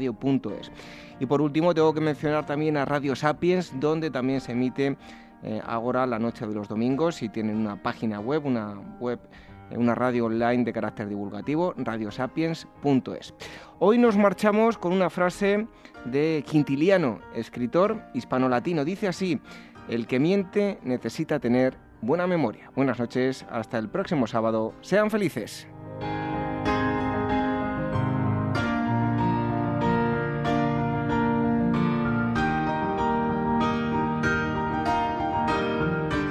y. Y por último tengo que mencionar también a Radio Sapiens, donde también se emite eh, ahora la noche de los domingos y tienen una página web, una web eh, una radio online de carácter divulgativo, radiosapiens.es. Hoy nos marchamos con una frase de Quintiliano, escritor hispano-latino. Dice así, el que miente necesita tener buena memoria. Buenas noches, hasta el próximo sábado. Sean felices.